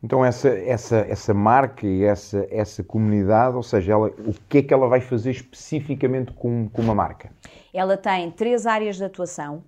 Então essa, essa, essa marca e essa, essa comunidade, ou seja, ela, o que é que ela vai fazer especificamente com, com uma marca? Ela tem três áreas de atuação.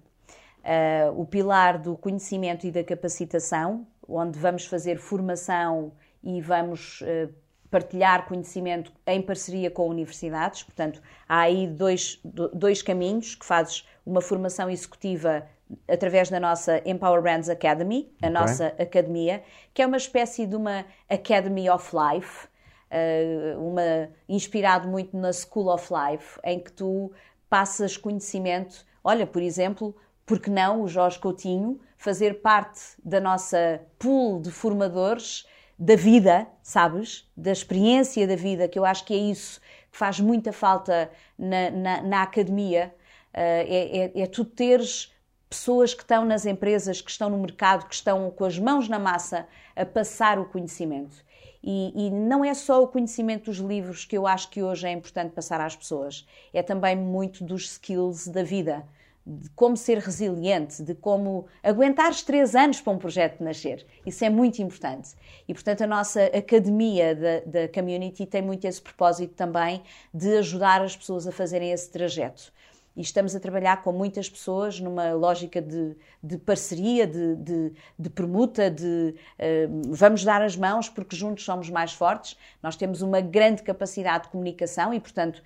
Uh, o pilar do conhecimento e da capacitação, onde vamos fazer formação e vamos uh, partilhar conhecimento em parceria com universidades. Portanto, há aí dois, dois caminhos que fazes uma formação executiva através da nossa Empower Brands Academy, a okay. nossa academia, que é uma espécie de uma Academy of Life, uh, uma, inspirado muito na School of Life, em que tu passas conhecimento. Olha, por exemplo, porque não o Jorge Coutinho fazer parte da nossa pool de formadores da vida, sabes? Da experiência da vida, que eu acho que é isso que faz muita falta na, na, na academia. Uh, é, é, é tu teres pessoas que estão nas empresas, que estão no mercado, que estão com as mãos na massa a passar o conhecimento. E, e, não é só o conhecimento dos livros que eu acho que hoje é importante passar às pessoas, é também muito dos skills da vida, de como ser resiliente, de como aguentar os três anos para um projeto nascer. Isso é muito importante. E, portanto, a nossa academia da, da community tem muito esse propósito também de ajudar as pessoas a fazerem esse trajeto e estamos a trabalhar com muitas pessoas numa lógica de, de parceria, de, de, de, permuta, de uh, vamos dar as mãos porque juntos somos mais fortes. Nós temos uma grande capacidade de comunicação e, portanto,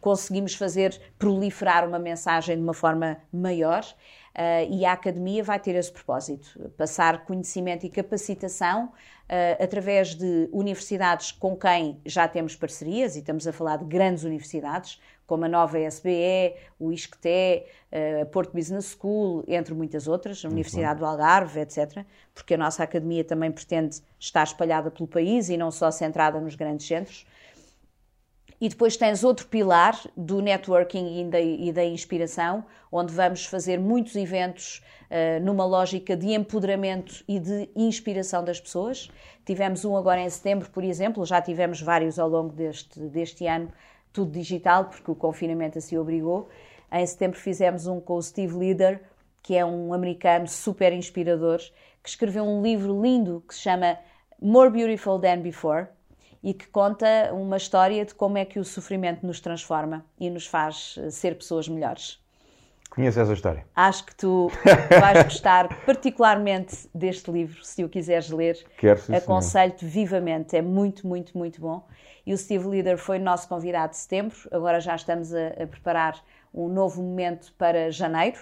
conseguimos fazer proliferar uma mensagem de uma forma maior. Uh, e a academia vai ter esse propósito: passar conhecimento e capacitação uh, através de universidades com quem já temos parcerias, e estamos a falar de grandes universidades, como a nova SBE, o ISCTE, a Porto Business School, entre muitas outras, a Universidade do Algarve, etc., porque a nossa academia também pretende estar espalhada pelo país e não só centrada nos grandes centros. E depois tens outro pilar do networking e da, e da inspiração, onde vamos fazer muitos eventos uh, numa lógica de empoderamento e de inspiração das pessoas. Tivemos um agora em setembro, por exemplo, já tivemos vários ao longo deste, deste ano, tudo digital, porque o confinamento assim obrigou. Em setembro fizemos um com o Steve Leader, que é um americano super inspirador, que escreveu um livro lindo que se chama More Beautiful Than Before e que conta uma história de como é que o sofrimento nos transforma e nos faz eh, ser pessoas melhores. Conheço essa história. Acho que tu <laughs> vais gostar particularmente deste livro, se o quiseres ler. Quero sim, Aconselho-te vivamente, é muito, muito, muito bom. E o Steve Leader foi nosso convidado de setembro, agora já estamos a, a preparar um novo momento para janeiro,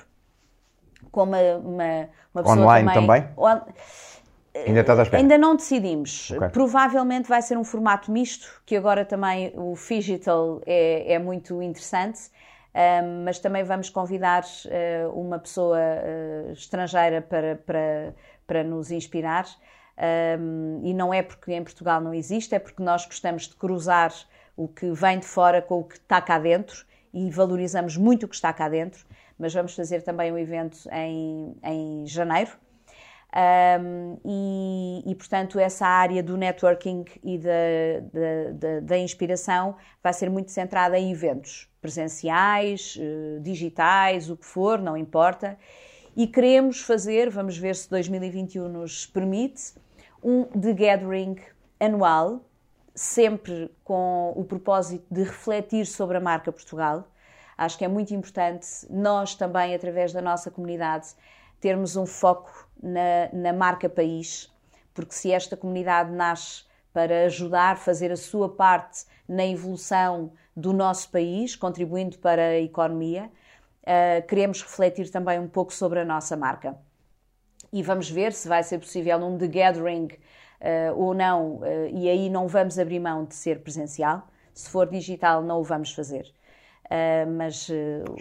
com uma, uma, uma pessoa Online também. também? On... Ainda estás à espera? Ainda não decidimos. Okay. Provavelmente vai ser um formato misto, que agora também o digital é, é muito interessante um, mas também vamos convidar uh, uma pessoa uh, estrangeira para, para, para nos inspirar. Um, e não é porque em Portugal não existe, é porque nós gostamos de cruzar o que vem de fora com o que está cá dentro e valorizamos muito o que está cá dentro. Mas vamos fazer também um evento em, em janeiro. Um, e, e, portanto, essa área do networking e da, da, da, inspiração vai ser muito centrada em eventos presenciais, eh, digitais, o que for, não importa. E queremos fazer, vamos ver se 2021 nos permite, um The Gathering anual, sempre com o propósito de refletir sobre a marca Portugal. Acho que é muito importante nós também, através da nossa comunidade, termos um foco na, na marca país, porque se esta comunidade nasce para ajudar, fazer a sua parte na evolução do nosso país, contribuindo para a economia, uh, queremos refletir também um pouco sobre a nossa marca. E vamos ver se vai ser possível um The Gathering uh, ou não, uh, e aí não vamos abrir mão de ser presencial. Se for digital, não o vamos fazer. mas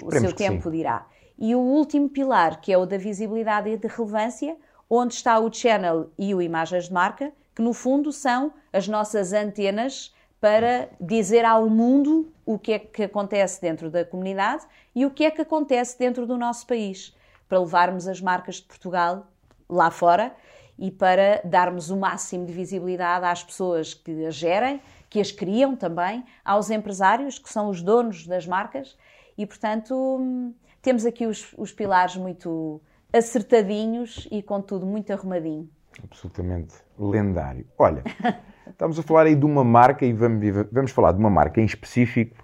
o seu tempo sim. dirá. E o último pilar, que é o da visibilidade e de relevância, onde está o channel e o imagens de marca, que no fundo são as nossas antenas para dizer ao mundo o que é que acontece dentro da comunidade e o que é que acontece dentro do nosso país, para levarmos as marcas de Portugal lá fora e para darmos o máximo de visibilidade às pessoas que as gerem, que as criam também, aos empresários, que são os donos das marcas, e portanto temos aqui os, os pilares muito acertadinhos e, contudo, muito arrumadinho. Absolutamente lendário. Olha, <laughs> estamos a falar aí de uma marca e vamos, vamos falar de uma marca em específico,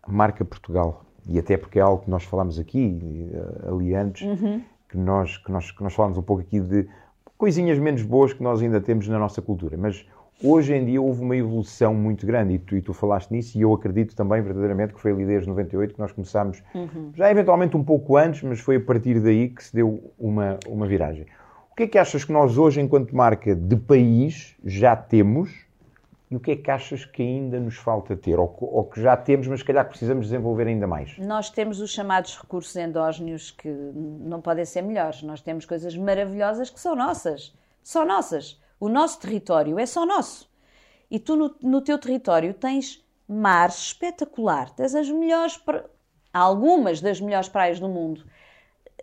a marca Portugal. E até porque é algo que nós falamos aqui, eh, ali antes, uhum. que, nós, que, nós, que nós falamos um pouco aqui de coisinhas menos boas que nós ainda temos na nossa cultura. Mas Hoje em dia houve uma evolução muito grande e tu, e tu falaste nisso e eu acredito também verdadeiramente que foi ali desde 98 que nós começámos, uhum. já eventualmente um pouco antes, mas foi a partir daí que se deu uma, uma viragem. O que é que achas que nós hoje, enquanto marca de país, já temos e o que é que achas que ainda nos falta ter? Ou, ou que já temos, mas se calhar precisamos desenvolver ainda mais? Nós temos os chamados recursos endógenos que não podem ser melhores. Nós temos coisas maravilhosas que são nossas. São nossas. O nosso território é só nosso. E tu, no, no teu território, tens mar espetacular. Tens as melhores, algumas das melhores praias do mundo.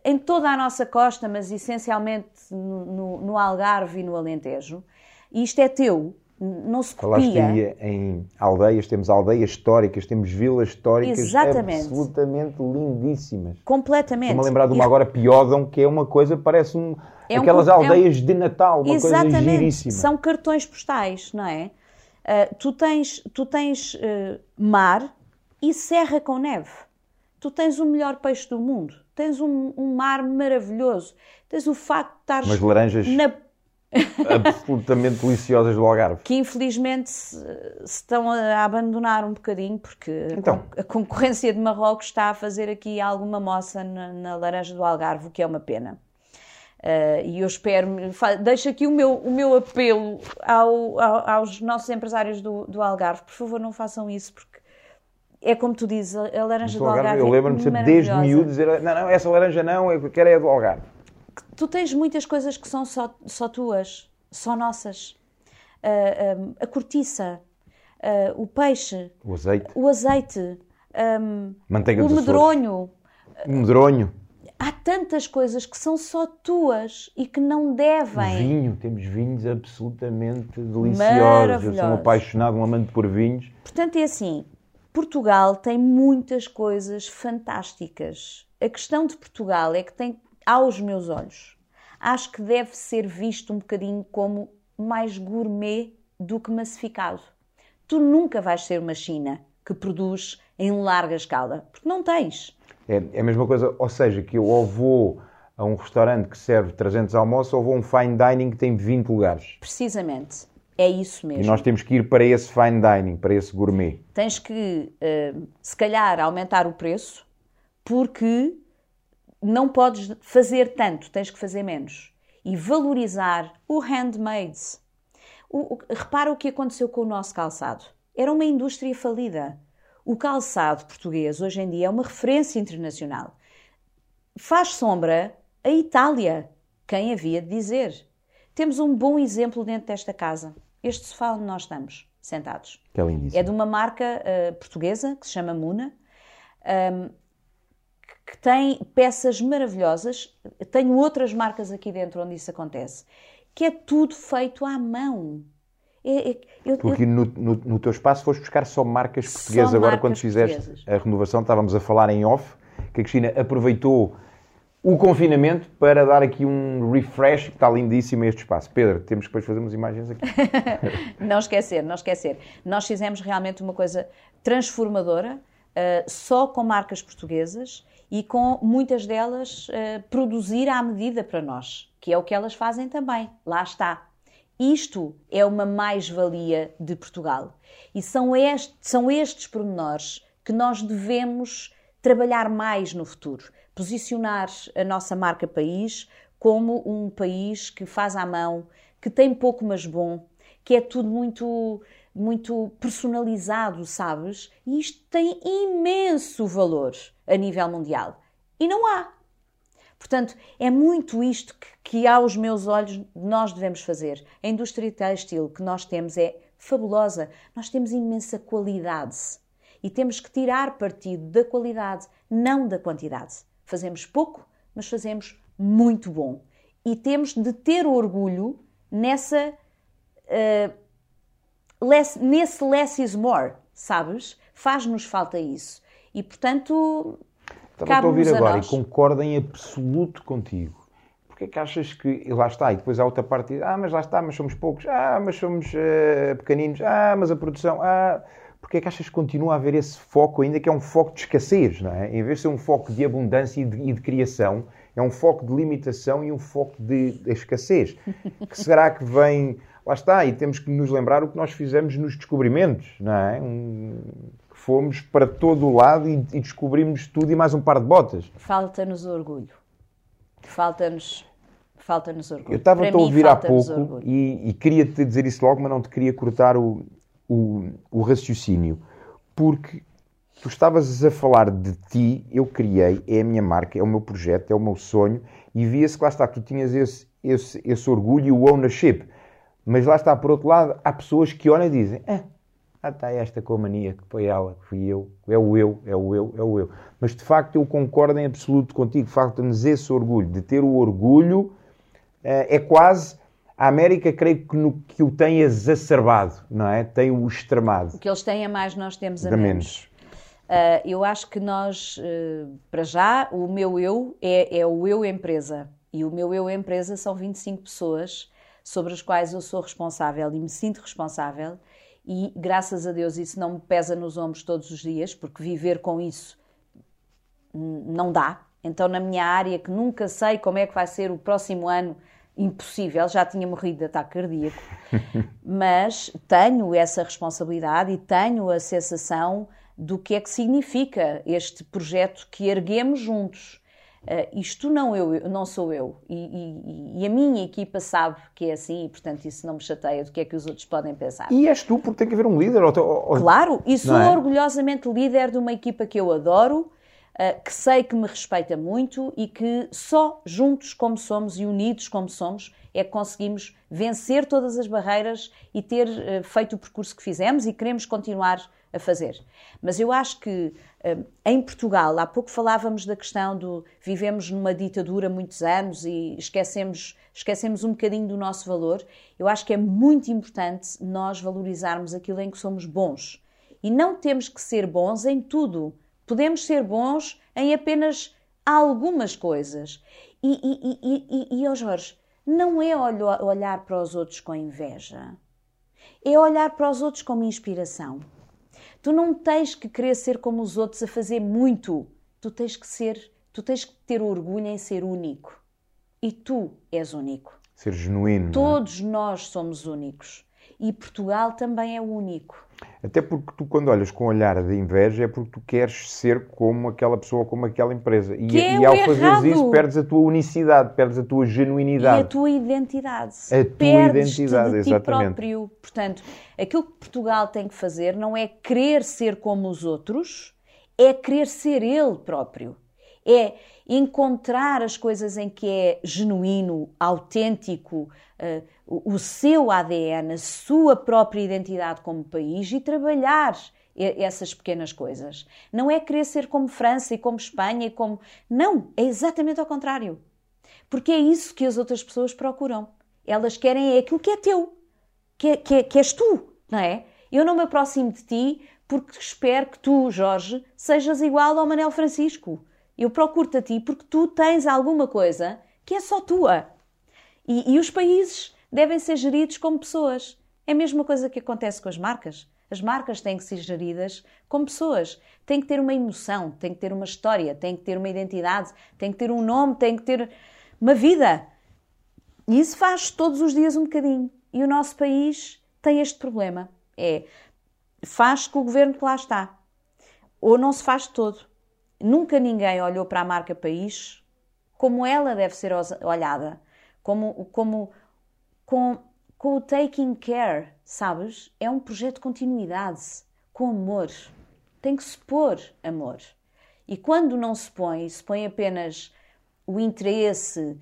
Em toda a nossa costa, mas essencialmente no, no Algarve e no Alentejo. E isto é teu, não se copia. Falaste em aldeias, temos aldeias históricas, temos vilas históricas Exatamente. absolutamente lindíssimas. Completamente. Estou-me a lembrar de uma agora Piódão, que é uma coisa, parece um, é aquelas um, aldeias é um... de Natal, uma Exatamente. coisa giríssima. São cartões postais, não é? Uh, tu tens, tu tens uh, mar e serra com neve. Tu tens o melhor peixe do mundo. Tens um, um mar maravilhoso. Tens o facto de estar laranjas... na <laughs> absolutamente deliciosas do Algarve. Que infelizmente se estão a abandonar um bocadinho porque então. a concorrência de Marrocos está a fazer aqui alguma moça na, na laranja do Algarve, o que é uma pena. Uh, e eu espero, deixo aqui o meu, o meu apelo ao, ao, aos nossos empresários do, do Algarve, por favor não façam isso, porque é como tu dizes, a, laranja do Algarve, Algarve Eu lembro-me sempre desde miúdo dizer, não, não, essa laranja não, eu quero é a do Algarve tu tens muitas coisas que são só, só tuas, só nossas. Uh, um, a cortiça, uh, o peixe, o azeite, o azeite, um, Manteiga o medronho. O medronho. Há tantas coisas que são só tuas e que não devem. Vinho, temos vinhos absolutamente deliciosos. Eu sou um apaixonado, um amante por vinhos. Portanto, é assim: Portugal tem muitas coisas fantásticas. A questão de Portugal é que tem aos meus olhos, acho que deve ser visto um bocadinho como mais gourmet do que massificado. Tu nunca vais ser uma China que produz em larga escala, porque não tens. É, é a mesma coisa, ou seja, que eu ou vou a um restaurante que serve 300 almoços ou vou a um fine dining que tem 20 lugares. Precisamente. É isso mesmo. E nós temos que ir para esse fine dining, para esse gourmet. Tens que, uh, se calhar, aumentar o preço, porque não podes fazer tanto, tens que fazer menos. E valorizar o handmade. O, o, repara o que aconteceu com o nosso calçado. Era uma indústria falida. O calçado português hoje em dia é uma referência internacional. Faz sombra a Itália. Quem havia de dizer? Temos um bom exemplo dentro desta casa. Este sofá onde nós estamos sentados. Que é, é de uma marca uh, portuguesa que se chama Muna. Um, que tem peças maravilhosas. Tenho outras marcas aqui dentro onde isso acontece, que é tudo feito à mão. É, eu, Porque eu... No, no, no, teu espaço foste buscar só marcas portuguesas. Só Agora, marcas quando fizeste portuguesas. a renovação, estávamos a falar em off, que a Cristina aproveitou o confinamento para dar aqui um refresh, que está lindíssimo este espaço. Pedro, temos que depois fazer umas imagens aqui. <laughs> não esquecer, não esquecer. Nós fizemos realmente uma coisa transformadora, uh, só com marcas portuguesas e com muitas delas uh, produzir à medida para nós, que é o que elas fazem também. Lá está. Isto é uma mais-valia de Portugal. E são, este, são estes pormenores que nós devemos trabalhar mais no futuro posicionar a nossa marca país como um país que faz à mão, que tem pouco mas bom, que é tudo muito muito personalizado, sabes? E isto tem imenso valor a nível mundial. E não há. Portanto, é muito isto que, que aos meus olhos nós devemos fazer. A indústria têxtil que nós temos é fabulosa. Nós temos imensa qualidade. E temos que tirar partido da qualidade, não da quantidade. Fazemos pouco, mas fazemos muito bom. E temos de ter orgulho nessa. Uh, less, nesse less is more, sabes? Faz-nos falta isso. E portanto. Estava a ouvir agora a e concordo em absoluto contigo. Porque é que achas que. E lá está, e depois há outra parte. Ah, mas lá está, mas somos poucos. Ah, mas somos uh, pequeninos. Ah, mas a produção. Ah porque é que achas que continua a haver esse foco ainda que é um foco de escassez, não é? Em vez de ser um foco de abundância e de, e de criação, é um foco de limitação e um foco de, de escassez. <laughs> Que será que vem... Lá está, e temos que nos lembrar o que nós fizemos nos descobrimentos, não é? Um, fomos para todo o lado e, e descobrimos tudo e mais um par de botas. Falta-nos orgulho. Falta-nos falta-nos orgulho. Eu estava a ouvir há pouco e, e queria-te dizer isso logo, mas não te queria cortar o, o, o raciocínio, porque tu estavas a falar de ti, eu criei, é a minha marca, é o meu projeto, é o meu sonho, e via-se que lá está, tu tinhas esse, esse, esse orgulho e o ownership. Mas lá está, por outro lado, há pessoas que olham e dizem: ah, ah está esta com a mania, que foi ela, que fui eu, é o eu, é o eu, é o eu. Mas de facto eu concordo em absoluto contigo, falta-nos esse orgulho, de ter o orgulho, eh, é quase a América, creio que, no, que o tem exacerbado, não é? Tem o extremado. O que eles têm a mais, nós temos a menos. menos. Uh, eu acho que nós, uh, para já, o meu eu é, é, o eu empresa. E o meu eu empresa são 25 pessoas sobre as quais eu sou responsável e me sinto responsável. E graças a Deus isso não me pesa nos ombros todos os dias, porque viver com isso não dá. Então, na minha área, que nunca sei como é que vai ser o próximo ano, impossível, já tinha morrido de ataque cardíaco, <laughs> mas tenho essa responsabilidade e tenho a sensação do que é que significa este projeto que erguemos juntos. Uh, isto não, eu, não sou eu. E, e, e, a minha equipa sabe que é assim e, portanto, isso não me chateia do que é que os outros podem pensar. E és tu, porque tem que haver um líder. Ou, ou... Claro, e sou é? orgulhosamente líder de uma equipa que eu adoro, uh, que sei que me respeita muito e que só juntos como somos e unidos como somos é que conseguimos vencer todas as barreiras e ter uh, feito o percurso que fizemos e queremos continuar a fazer. Mas eu acho que uh, em Portugal, há pouco falávamos da questão do vivemos numa ditadura muitos anos e esquecemos, esquecemos um bocadinho do nosso valor. Eu acho que é muito importante nós valorizarmos aquilo em que somos bons. E não temos que ser bons em tudo. Podemos ser bons em apenas algumas coisas. E, e, e, e, e Jorge, não é olhar para os outros com inveja. É olhar para os outros como inspiração. Tu não tens que querer ser como os outros a fazer muito. Tu tens que ser, tu tens que ter orgulho em ser único. E tu és único. Ser genuíno. É? Todos é? nós somos únicos. E Portugal também é único. Até porque tu, quando olhas com olhar de inveja, é porque tu queres ser como aquela pessoa, como aquela empresa. E, é e ao fazeres isso, perdes a tua unicidade, perdes a tua genuinidade. E a tua identidade. A tua perdes identidade, de ti exatamente. próprio. Portanto, aquilo que Portugal tem que fazer não é querer ser como os outros, é querer ser ele próprio. É encontrar as coisas em que é genuíno, autêntico, uh, o seu ADN, a sua própria identidade como país e trabalhar essas pequenas coisas. Não é querer ser como França e como Espanha e como. Não, é exatamente ao contrário. Porque é isso que as outras pessoas procuram. Elas querem é aquilo que é teu, que, que, que és tu, não é? Eu não me aproximo de ti porque espero que tu, Jorge, sejas igual ao Manel Francisco. Eu procuro-te a ti porque tu tens alguma coisa que é só tua. E, e os países devem ser geridos como pessoas. É a mesma coisa que acontece com as marcas. As marcas têm que ser geridas como pessoas. Têm que ter uma emoção, têm que ter uma história, têm que ter uma identidade, têm que ter um nome, têm que ter uma vida. E isso faz todos os dias um bocadinho. E o nosso país tem este problema. É, faz com o governo que lá está. Ou não se faz todo. Nunca ninguém olhou para a marca país como ela deve ser olhada. Como, como com, com o taking care, sabes? É um projeto de continuidade, com amor. Tem que se pôr amor. E quando não se põe, se põe apenas o interesse,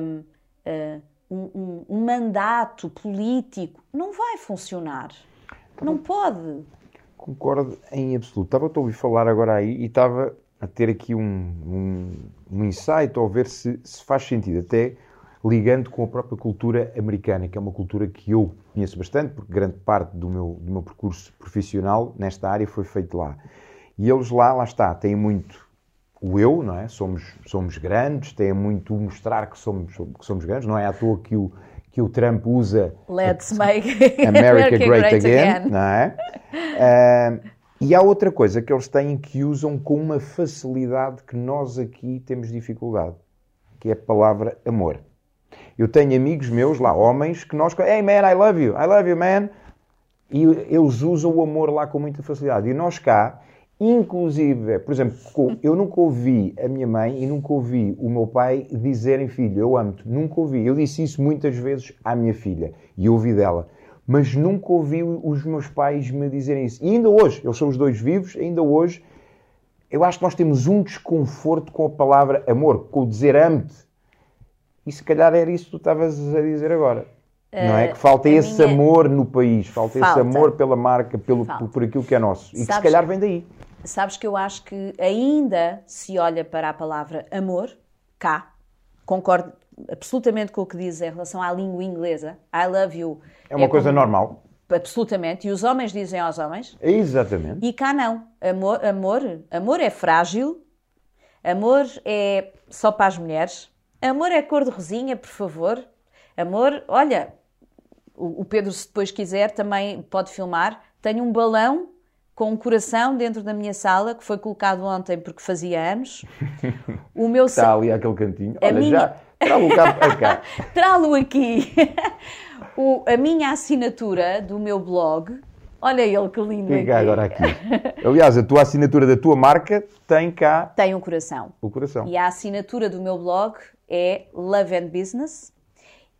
um, uh, um, um, mandato político, não vai funcionar. Não pode. Concordo em absoluto. Estava a ouvir falar agora aí e estava a ter aqui um, um, um insight, ou ver se, se faz sentido, até ligando com a própria cultura americana, que é uma cultura que eu conheço bastante, porque grande parte do meu, do meu percurso profissional nesta área foi feito lá. E eles lá, lá está, têm muito o eu, não é? Somos, somos grandes, têm muito mostrar que somos, que somos grandes, não é à toa que o, que o Trump usa Let's make <laughs> America great, great again, again, não é? Uh, <laughs> e há outra coisa que eles têm que usam com uma facilidade que nós aqui temos dificuldade, que é a palavra amor. Eu tenho amigos meus lá, homens, que nós. Hey man, I love you, I love you, man. E eles usam o amor lá com muita facilidade. E nós cá, inclusive, por exemplo, eu nunca ouvi a minha mãe e nunca ouvi o meu pai dizerem filho, eu amo-te. Nunca ouvi. Eu disse isso muitas vezes à minha filha e ouvi dela. Mas nunca ouvi os meus pais me dizerem isso. E ainda hoje, eles são os dois vivos, ainda hoje, eu acho que nós temos um desconforto com a palavra amor, com o dizer amo-te. E se calhar era isso que tu estavas a dizer agora. Uh, não é? Que falta esse minha... amor no país, falta, falta, esse amor pela marca, pelo, por, por, aquilo que é nosso. E sabes, que se calhar vem daí. Sabes que eu acho que ainda se olha para a palavra amor, cá, concordo absolutamente com o que diz em relação à língua inglesa. I love you. É uma é coisa como... normal. Absolutamente. E os homens dizem aos homens. Exatamente. E cá não. Amor, amor, amor é frágil. Amor é só para as mulheres. Amor é cor de rosinha, por favor. Amor, olha, o Pedro, se depois quiser, também pode filmar. Tenho um balão com um coração dentro da minha sala que foi colocado ontem porque fazia anos. O meu Está ali aquele cantinho. Olha, minha... já. Trá-lo cá. <laughs> cá. Trá-lo aqui. O, a minha assinatura do meu blog. Olha ele que lindo. Fica agora aqui. <laughs> Aliás, a tua assinatura da tua marca tem cá. Tem um coração. O coração. E a assinatura do meu blog é Love and Business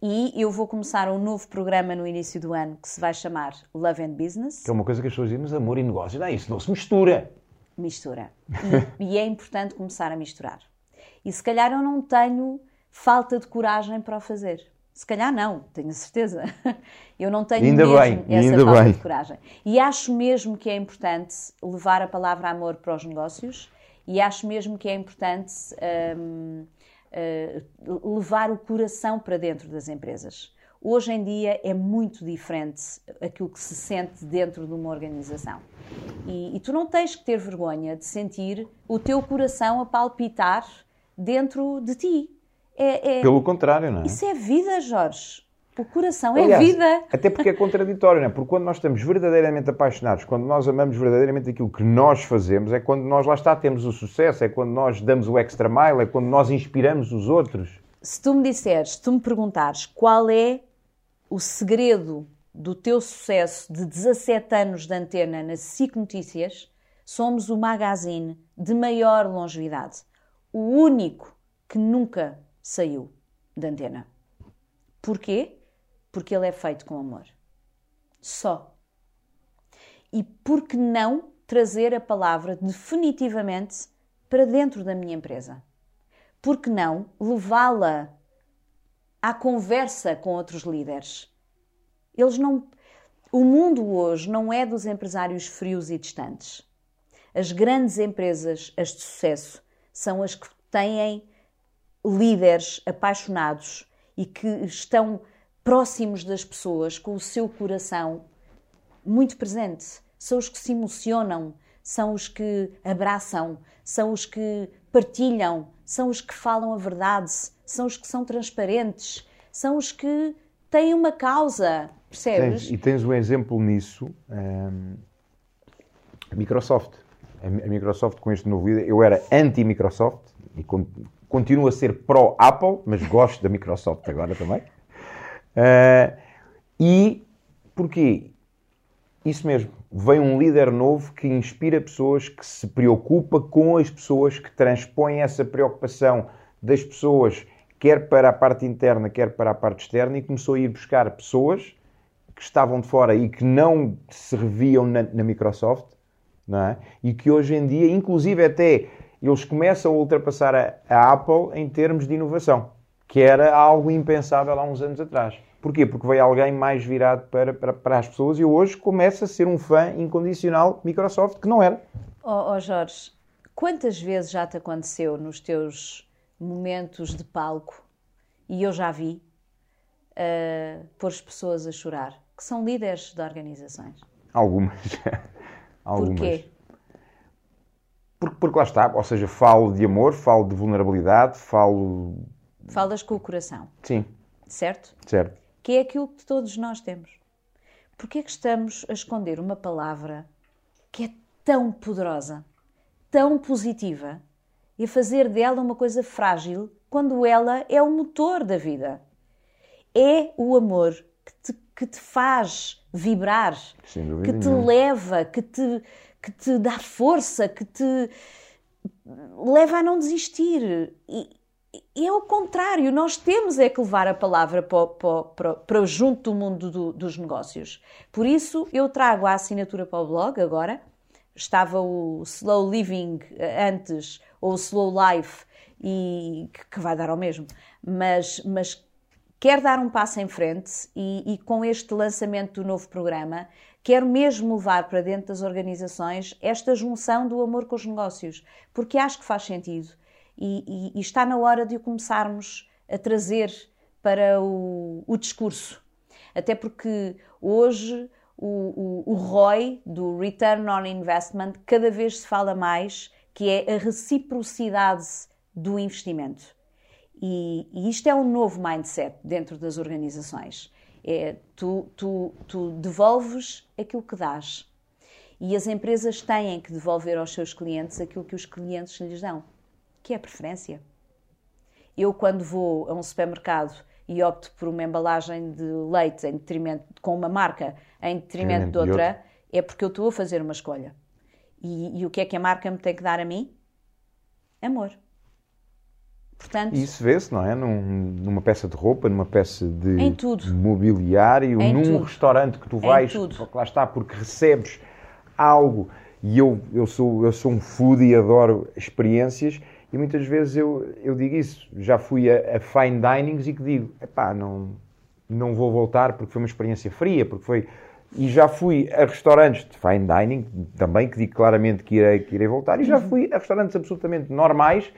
e eu vou começar um novo programa no início do ano que se vai chamar Love and Business. Que é uma coisa que as pessoas dizem, mas amor e negócio, não é isso, não se mistura. Mistura. E, <laughs> e é importante começar a misturar. E se calhar eu não tenho falta de coragem para o fazer. Se calhar não, tenho certeza. <laughs> Eu não tenho ainda mesmo bem, essa ainda falta bem. de coragem. E acho mesmo que é importante levar a palavra amor para os negócios e acho mesmo que é importante hum, uh, levar o coração para dentro das empresas. Hoje em dia é muito diferente aquilo que se sente dentro de uma organização. E, e, tu não tens que ter vergonha de sentir o teu coração a palpitar dentro de ti. É, é... Pelo contrário, não é? Isso é vida, Jorge. O coração é Aliás, vida. Até porque é contraditório, não é? Porque quando nós estamos verdadeiramente apaixonados, quando nós amamos verdadeiramente aquilo que nós fazemos, é quando nós lá está, temos o sucesso, é quando nós damos o extra mile, é quando nós inspiramos os outros. Se tu me disseres, se tu me perguntares qual é o segredo do teu sucesso de 17 anos de antena na SIC Notícias, somos o magazine de maior longevidade. O único que nunca saiu da antena. Porquê? Porque ele é feito com amor. Só. E por que não trazer a palavra definitivamente para dentro da minha empresa? Por que não levá-la à conversa com outros líderes? Eles não. O mundo hoje não é dos empresários frios e distantes. As grandes empresas, as de sucesso, são as que têm líderes apaixonados e que estão próximos das pessoas, com o seu coração muito presente. São os que se emocionam, são os que abraçam, são os que partilham, são os que falam a verdade, são os que são transparentes, são os que têm uma causa, percebes? Tens, e tens um exemplo nisso, um, Microsoft. A, Microsoft com este novo líder, eu era anti-Microsoft e continuo a ser pró-Apple, mas gosto da Microsoft agora também. Uh, e porquê? Isso mesmo. Vem um líder novo que inspira pessoas, que se preocupa com as pessoas, que transpõe essa preocupação das pessoas, quer para a parte interna, quer para a parte externa, e começou a ir buscar pessoas que estavam de fora e que não se reviam na, na Microsoft, não é? e que hoje em dia, inclusive até, eles começam a ultrapassar a, a Apple em termos de inovação, que era algo impensável há uns anos atrás. Porquê? Porque veio alguém mais virado para, para, para as pessoas e hoje começa a ser um fã incondicional Microsoft, que não era. Oh, oh Jorge, quantas vezes já te aconteceu nos teus momentos de palco, e eu já vi, uh, pôr as pessoas a chorar, que são líderes de organizações? Algumas. <laughs> Algumas. Porquê? Porque, porque lá está, ou seja, falo de amor, falo de vulnerabilidade, falo. Falas com o coração. Sim. Certo? Certo que é aquilo que todos nós temos. Porquê é que estamos a esconder uma palavra que é tão poderosa, tão positiva, e a fazer dela uma coisa frágil quando ela é o motor da vida? É o amor que te, que te faz vibrar, que te leva, que te, que te dá força, que te leva a não desistir. E, é o contrário, nós temos é que levar a palavra para, para, para, junto do mundo do, dos negócios. Por isso, eu trago a assinatura para o blog agora. Estava o Slow Living antes, ou o Slow Life, e, que vai dar ao mesmo. Mas, mas quero dar um passo em frente e, e com este lançamento do novo programa, quero mesmo levar para dentro das organizações esta junção do amor com os negócios, porque acho que faz sentido e, e, e está na hora de o começarmos a trazer para o, o discurso. Até porque hoje o, o, o, ROI, do Return on Investment, cada vez se fala mais que é a reciprocidade do investimento. E, e isto é um novo mindset dentro das organizações. É, tu, tu, tu devolves aquilo que dás. E as empresas têm que devolver aos seus clientes aquilo que os clientes lhes dão que é a preferência. Eu, quando vou a um supermercado e opto por uma embalagem de leite em detrimento, com uma marca em detrimento de outra, é porque eu estou a fazer uma escolha. E, e, o que é que a marca me tem que dar a mim? Amor. Portanto, isso vê-se, não é? Num, numa peça de roupa, numa peça de mobiliário, em num tudo. restaurante que tu vais, lá está, porque recebes algo. E eu, eu, sou, eu sou um foodie e adoro experiências e muitas vezes eu, eu digo isso. Já fui a, a fine dinings e que digo, epá, não, não vou voltar porque foi uma experiência fria, porque foi... E já fui a restaurantes de fine dining, também, que digo claramente que irei, que irei voltar, e já uhum. fui a restaurantes absolutamente normais,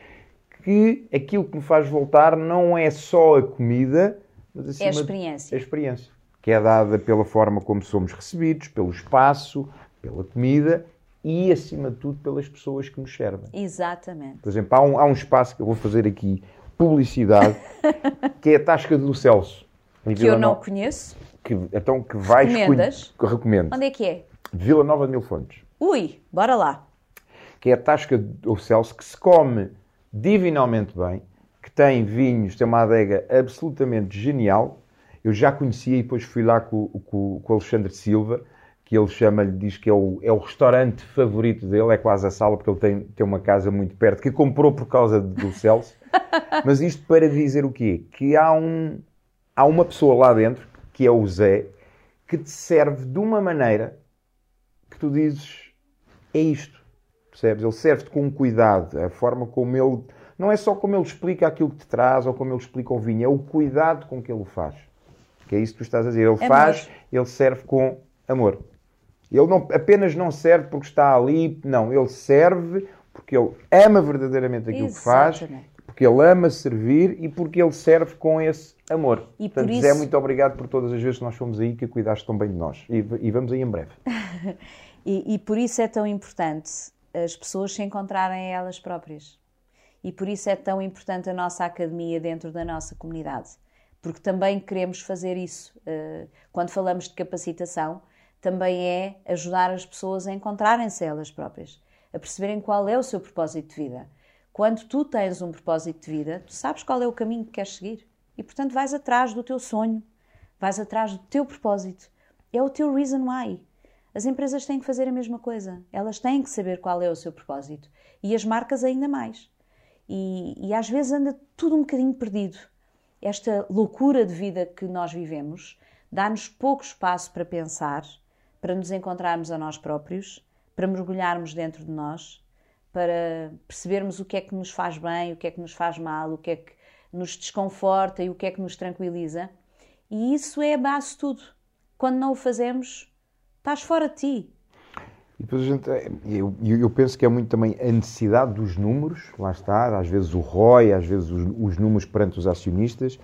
que aquilo que me faz voltar não é só a comida, mas acima é a experiência. A experiência. Que é dada pela forma como somos recebidos, pelo espaço, pela comida e, acima de tudo, pelas pessoas que nos servem. Exatamente. Por exemplo, há um, há um espaço que eu vou fazer aqui, publicidade, <laughs> que é a Tasca do Celso. Que eu não conheço. Que, então, que vais... Recomendas? Que recomendo. Onde é que é? Vila Nova de Mil Fontes. Ui, bora lá. Que é a Tasca do Celso, que se come divinalmente bem, que tem vinhos, tem uma adega absolutamente genial. Eu já conhecia e depois fui lá com, com, com o Alexandre Silva, que ele chama-lhe, diz que é o, é o restaurante favorito dele, é quase a sala, porque ele tem, tem uma casa muito perto, que comprou por causa do Celso. <laughs> Mas isto para dizer o quê? Que há, um, há uma pessoa lá dentro, que é o Zé, que te serve de uma maneira que tu dizes, é isto. Percebes? Ele serve-te com cuidado, a forma como ele... Não é só como ele explica aquilo que te traz ou como ele explica o vinho, é o cuidado com que ele o faz. Que é isso que tu estás a dizer. Ele é faz, ele serve com amor. Ele não, apenas não serve porque está ali, não, ele serve porque ele ama verdadeiramente aquilo Exatamente. que faz, porque ele ama servir e porque ele serve com esse amor. E Portanto, por isso... Zé, muito obrigado por todas as vezes que nós fomos aí que cuidaste tão bem de nós. E, e vamos aí em breve. <laughs> e, e por isso é tão importante as pessoas se encontrarem elas próprias. E por isso é tão importante a nossa academia dentro da nossa comunidade. Porque também queremos fazer isso. Eh, quando falamos de capacitação, também é ajudar as pessoas a encontrarem-se elas próprias, a perceberem qual é o seu propósito de vida. Quando tu tens um propósito de vida, tu sabes qual é o caminho que queres seguir. E, portanto, vais atrás do teu sonho, vais atrás do teu propósito. É o teu reason why. As empresas têm que fazer a mesma coisa. Elas têm que saber qual é o seu propósito. E as marcas ainda mais. E, e às vezes anda tudo um bocadinho perdido. Esta loucura de vida que nós vivemos dá-nos pouco espaço para pensar, para nos encontrarmos a nós próprios, para mergulharmos dentro de nós, para percebermos o que é que nos faz bem, o que é que nos faz mal, o que é que nos desconforta e o que é que nos tranquiliza. E isso é a base de tudo. Quando não o fazemos, estás fora de ti. E depois a gente, eu, eu penso que é muito também a necessidade dos números, lá está, às vezes o ROI, às vezes os, os números perante os acionistas,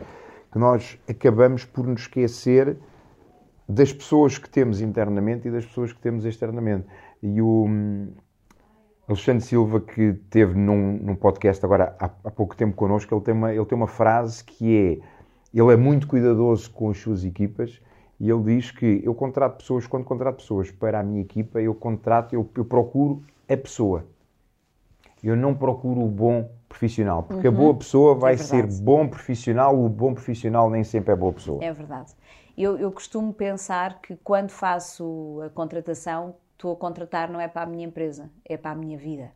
que nós acabamos por nos esquecer das pessoas que temos internamente e das pessoas que temos externamente. E o hum, Alexandre Silva, que teve num, num podcast agora há, há, pouco tempo connosco, ele tem, uma, ele tem uma frase que é: ele é muito cuidadoso com as suas equipas e ele diz que eu contrato pessoas, quando contrato pessoas para a minha equipa, eu contrato, eu, eu procuro a pessoa. Eu não procuro o bom profissional, porque uhum. a boa pessoa vai é ser bom profissional, o bom profissional nem sempre é boa pessoa. É verdade. Eu, eu costumo pensar que quando faço a contratação, estou a contratar não é para a minha empresa, é para a minha vida.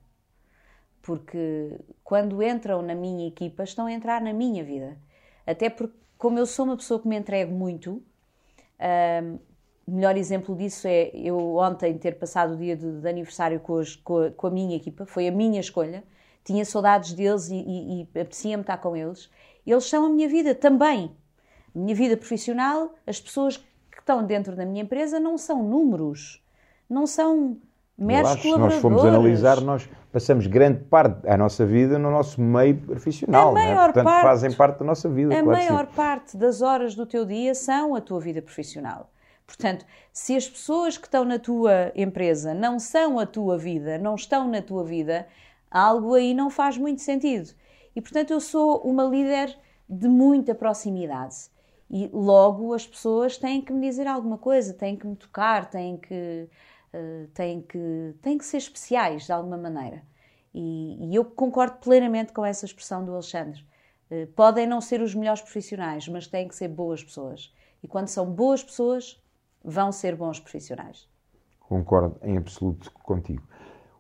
Porque quando entram na minha equipa, estão a entrar na minha vida. Até porque, como eu sou uma pessoa que me entrego muito, um, melhor exemplo disso é eu ontem ter passado o dia de, de aniversário com, os, com, a, com, a, minha equipa, foi a minha escolha. Tinha saudades deles e, e, e apetecia-me estar com eles. Eles são a minha vida também. A minha vida profissional, as pessoas que estão dentro da minha empresa não são números, não são meros acho, colaboradores. Se nós formos analisar, nós passamos grande parte da nossa vida no nosso meio profissional. A é? maior é? Portanto, parte, fazem parte da nossa vida. A claro maior parte das horas do teu dia são a tua vida profissional. Portanto, se as pessoas que estão na tua empresa não são a tua vida, não estão na tua vida, algo aí não faz muito sentido. E, portanto, eu sou uma líder de muita proximidade. E logo as pessoas têm que me dizer alguma coisa, têm que me tocar, têm que eh, têm, que, têm que ser especiais de alguma maneira. E, e eu concordo plenamente com essa expressão do Alexandre. Uh, podem não ser os melhores profissionais, mas têm que ser boas pessoas. E quando são boas pessoas, vão ser bons profissionais. Concordo em absoluto contigo.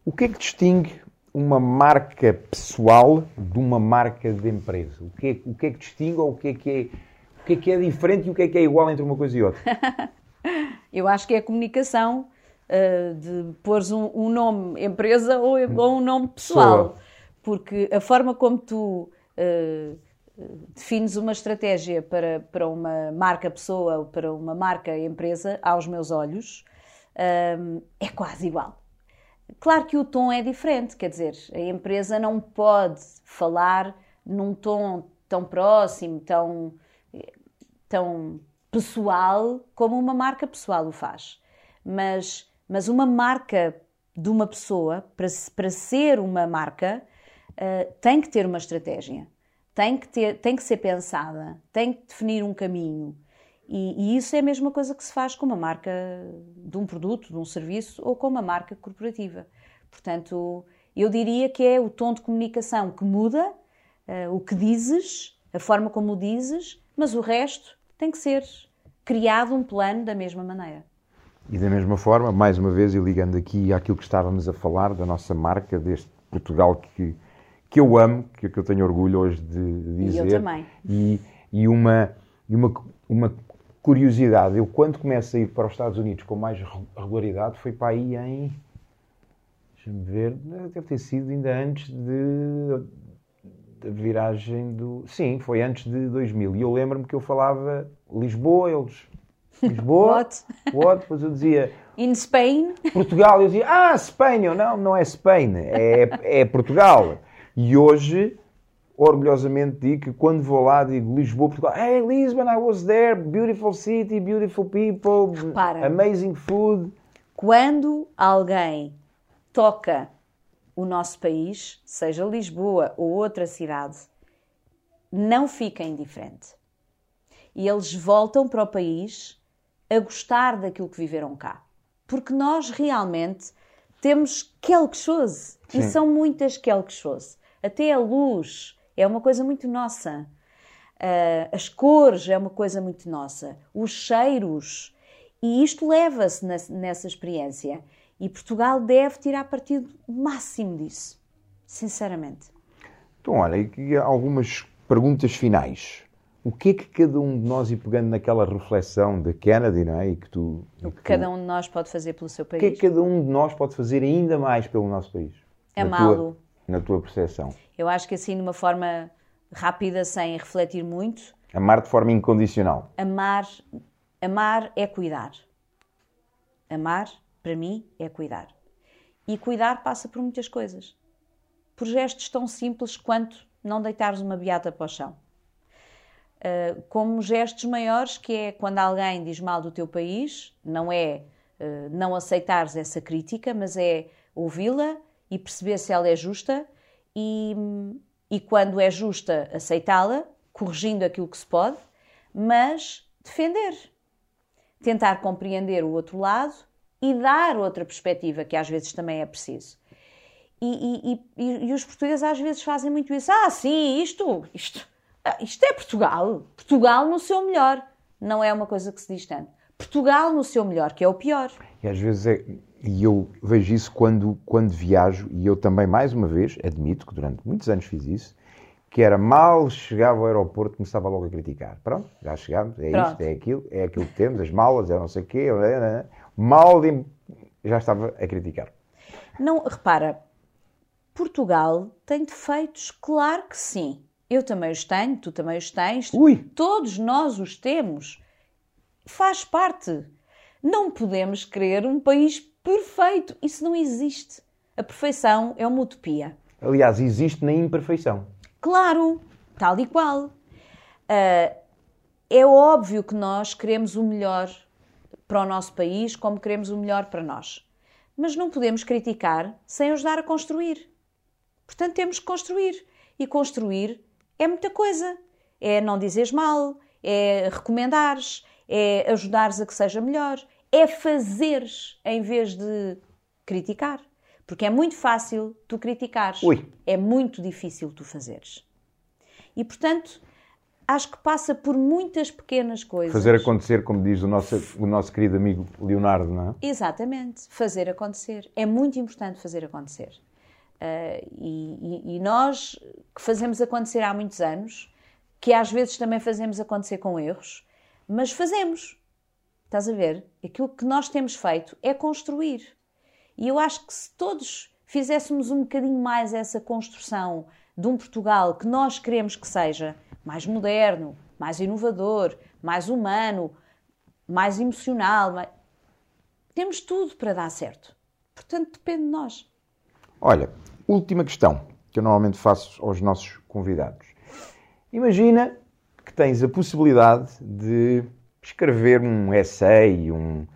O que é que distingue uma marca pessoal de uma marca de empresa? O que é, o que, é que distingue ou o que é que é, o que é que é diferente e o que é que é igual entre uma coisa e outra? <laughs> Eu acho que é a comunicação uh, de pôres um, um, nome empresa ou, ou um nome pessoal. Porque a forma como tu uh, defines uma estratégia para, para uma marca pessoa ou para uma marca empresa, aos meus olhos, uh, é quase igual. Claro que o tom é diferente, quer dizer, a empresa não pode falar num tom tão próximo, tão, tão pessoal como uma marca pessoal o faz. Mas mas uma marca de uma pessoa, para, para ser uma marca, uh, tem que ter uma estratégia, tem que, ter, tem que ser pensada, tem que definir um caminho. E, e, isso é a mesma coisa que se faz com uma marca de um produto, de um serviço ou com uma marca corporativa. Portanto, eu diria que é o tom de comunicação que muda, uh, o que dizes, a forma como o dizes, mas o resto tem que ser criado um plano da mesma maneira. E da mesma forma, mais uma vez, e ligando aqui àquilo que estávamos a falar, da nossa marca, deste Portugal que, que eu amo, que, que eu tenho orgulho hoje de dizer. E eu também. E, e, uma, e uma, uma curiosidade, eu quando começo a ir para os Estados Unidos com mais regularidade, foi para aí em. Deixa-me ver, deve ter sido ainda antes de, da viragem do. Sim, foi antes de 2000. E eu lembro-me que eu falava Lisboa, eles Lisboa. What? What? Depois eu dizia In Spain? Portugal. Eu dizia, ah, Spain. Eu, não, não é Spain, é, é Portugal. E hoje, orgulhosamente digo que quando vou lá digo Lisboa, Portugal. Hey, Lisbon, I was there. Beautiful city, beautiful people, Repara. amazing food. Quando alguém toca o nosso país, seja Lisboa ou outra cidade, não fica indiferente. E eles voltam para o país a gostar daquilo que viveram cá. Porque nós realmente temos quelque chose. E são muitas quelque chose. Até a luz é uma coisa muito nossa. Ah, as cores é uma coisa muito nossa. Os cheiros. E isto leva-se nessa experiência. E Portugal deve tirar partido máximo disso. Sinceramente. Então, olha, e algumas perguntas finais. O que é que cada um de nós, e pegando naquela reflexão de Kennedy, não é? E que tu, O que que tu- cada um de nós pode fazer pelo seu O que é país. que cada um de nós pode fazer ainda mais pelo nosso país? Na Amá-lo. tua- Na tua percepção. Eu acho que assim, de uma forma rápida, sem refletir muito, Amar de forma incondicional. amar, amar é cuidar. Amar, para mim, é cuidar. E cuidar passa por muitas coisas. Por gestos tão simples quanto não deitares uma beata para o chão. Uh, como gestos maiores, que é quando alguém diz mal do teu país, não é uh, não aceitares essa crítica, mas é ouvi-la e perceber se ela é justa e, e quando é justa, aceitá-la, corrigindo aquilo que se pode, mas defender. Tentar compreender o outro lado e dar outra perspectiva, que às vezes também é preciso. E, e- e- e os portugueses às vezes fazem muito isso. Ah, sim, isto, isto, isto é Portugal. Portugal no seu melhor. Não é uma coisa que se diz tanto. Portugal no seu melhor, que é o pior. E às vezes é. E eu vejo isso quando, quando viajo, e eu também, mais uma vez, admito que durante muitos anos fiz isso, que era mal chegava ao aeroporto, começava logo a criticar. Pronto, já chegámos, é Pronto. isto, é aquilo, é aquilo que temos, as malas, é não sei o quê, é, é. mal de- já estava a criticar. Não, repara, Portugal tem defeitos, claro que sim. Eu também os tenho, tu também os tens. Ui! Todos nós os temos. Faz parte. Não podemos querer um país perfeito. Isso não existe. A perfeição é uma utopia. Aliás, existe na imperfeição. Claro, tal e qual. Ah, é óbvio que nós queremos o melhor para o nosso país, como queremos o melhor para nós. Mas não podemos criticar sem ajudar a construir. Portanto, temos que construir. E construir é muita coisa. É não dizeres mal, é recomendares, é ajudares a que seja melhor, é fazeres em vez de criticar. Porque é muito fácil tu criticares. Ui. É muito difícil tu fazeres. E, portanto, acho que passa por muitas pequenas coisas. Fazer acontecer, como diz o nosso, o nosso querido amigo Leonardo, não é? Exatamente, fazer acontecer. É muito importante fazer acontecer. Ah, e, e- nós que fazemos acontecer há muitos anos, que às vezes também fazemos acontecer com erros, mas fazemos. Estás a ver? Aquilo que nós temos feito é construir. E eu acho que se todos fizéssemos um bocadinho mais essa construção de um Portugal que nós queremos que seja mais moderno, mais inovador, mais humano, mais emocional, temos tudo para dar certo. Portanto, depende de nós. Olha, última questão que eu normalmente faço aos nossos convidados. Imagina que tens a possibilidade de escrever um essay, um,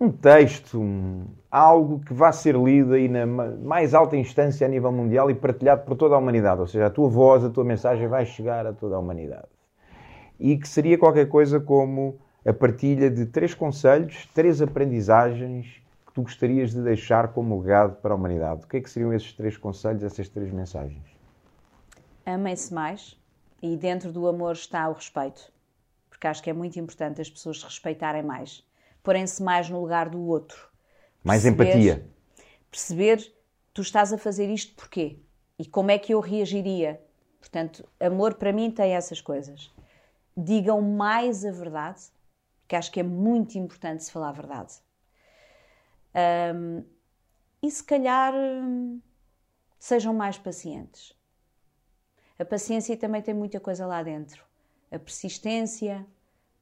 um texto, um- algo que vá ser lido aí na ma- mais alta instância a nível mundial e partilhado por toda a humanidade. Ou seja, a tua voz, a tua mensagem vai chegar a toda a humanidade. E que seria qualquer coisa como a partilha de três conselhos, três aprendizagens tu gostarias de deixar como legado para a humanidade. O que é que seriam esses três conselhos, essas três mensagens? Amem-se mais e dentro do amor está o respeito. Porque acho que é muito importante as pessoas se respeitarem mais. Porem-se mais no lugar do outro. Mais Perceber- empatia. Perceber, tu estás a fazer isto porquê? E como é que eu reagiria? Portanto, amor para mim tem essas coisas. Digam mais a verdade, que acho que é muito importante se falar a verdade. Ahm, e se calhar hum, sejam mais pacientes. A paciência também tem muita coisa lá dentro. A persistência,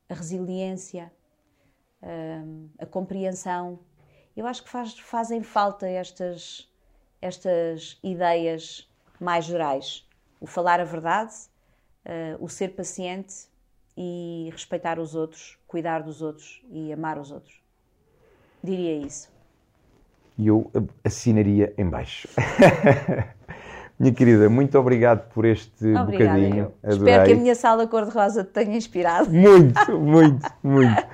a resiliência, uh, a compreensão. Eu acho que faz, fazem falta estas, estas ideias mais gerais. O falar a verdade, uh, o ser paciente e respeitar os outros, cuidar dos outros e amar os outros. Diria isso. E eu assinaria em baixo. <laughs> Minha querida, muito obrigado por este Obrigada, bocadinho. Espero que a minha sala cor-de-rosa te tenha inspirado. Muito, <laughs> muito, muito.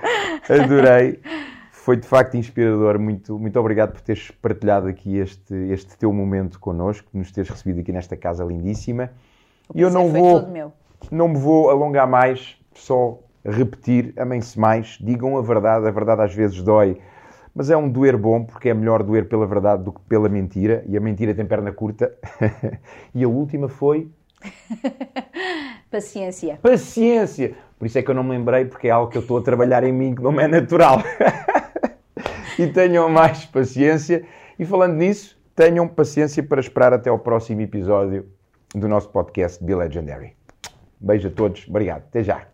Adorei. Foi de facto inspirador. Muito, muito obrigado por teres partilhado aqui este, este teu momento connosco, nos teres recebido aqui nesta casa lindíssima. E eu não vou, não me vou alongar mais, só repetir, amem-se mais, digam a verdade, a verdade às vezes dói mas é um doer bom porque é melhor doer pela verdade do que pela mentira e a mentira tem perna curta. <laughs> e a última foi. <laughs> Paciência. Paciência! Por isso é que eu não me lembrei, porque é algo que eu estou a trabalhar em mim que não é natural. <laughs> e tenham mais paciência. E falando nisso, tenham paciência para esperar até ao próximo episódio do nosso podcast Be Legendary. Beijo a todos, obrigado, até já.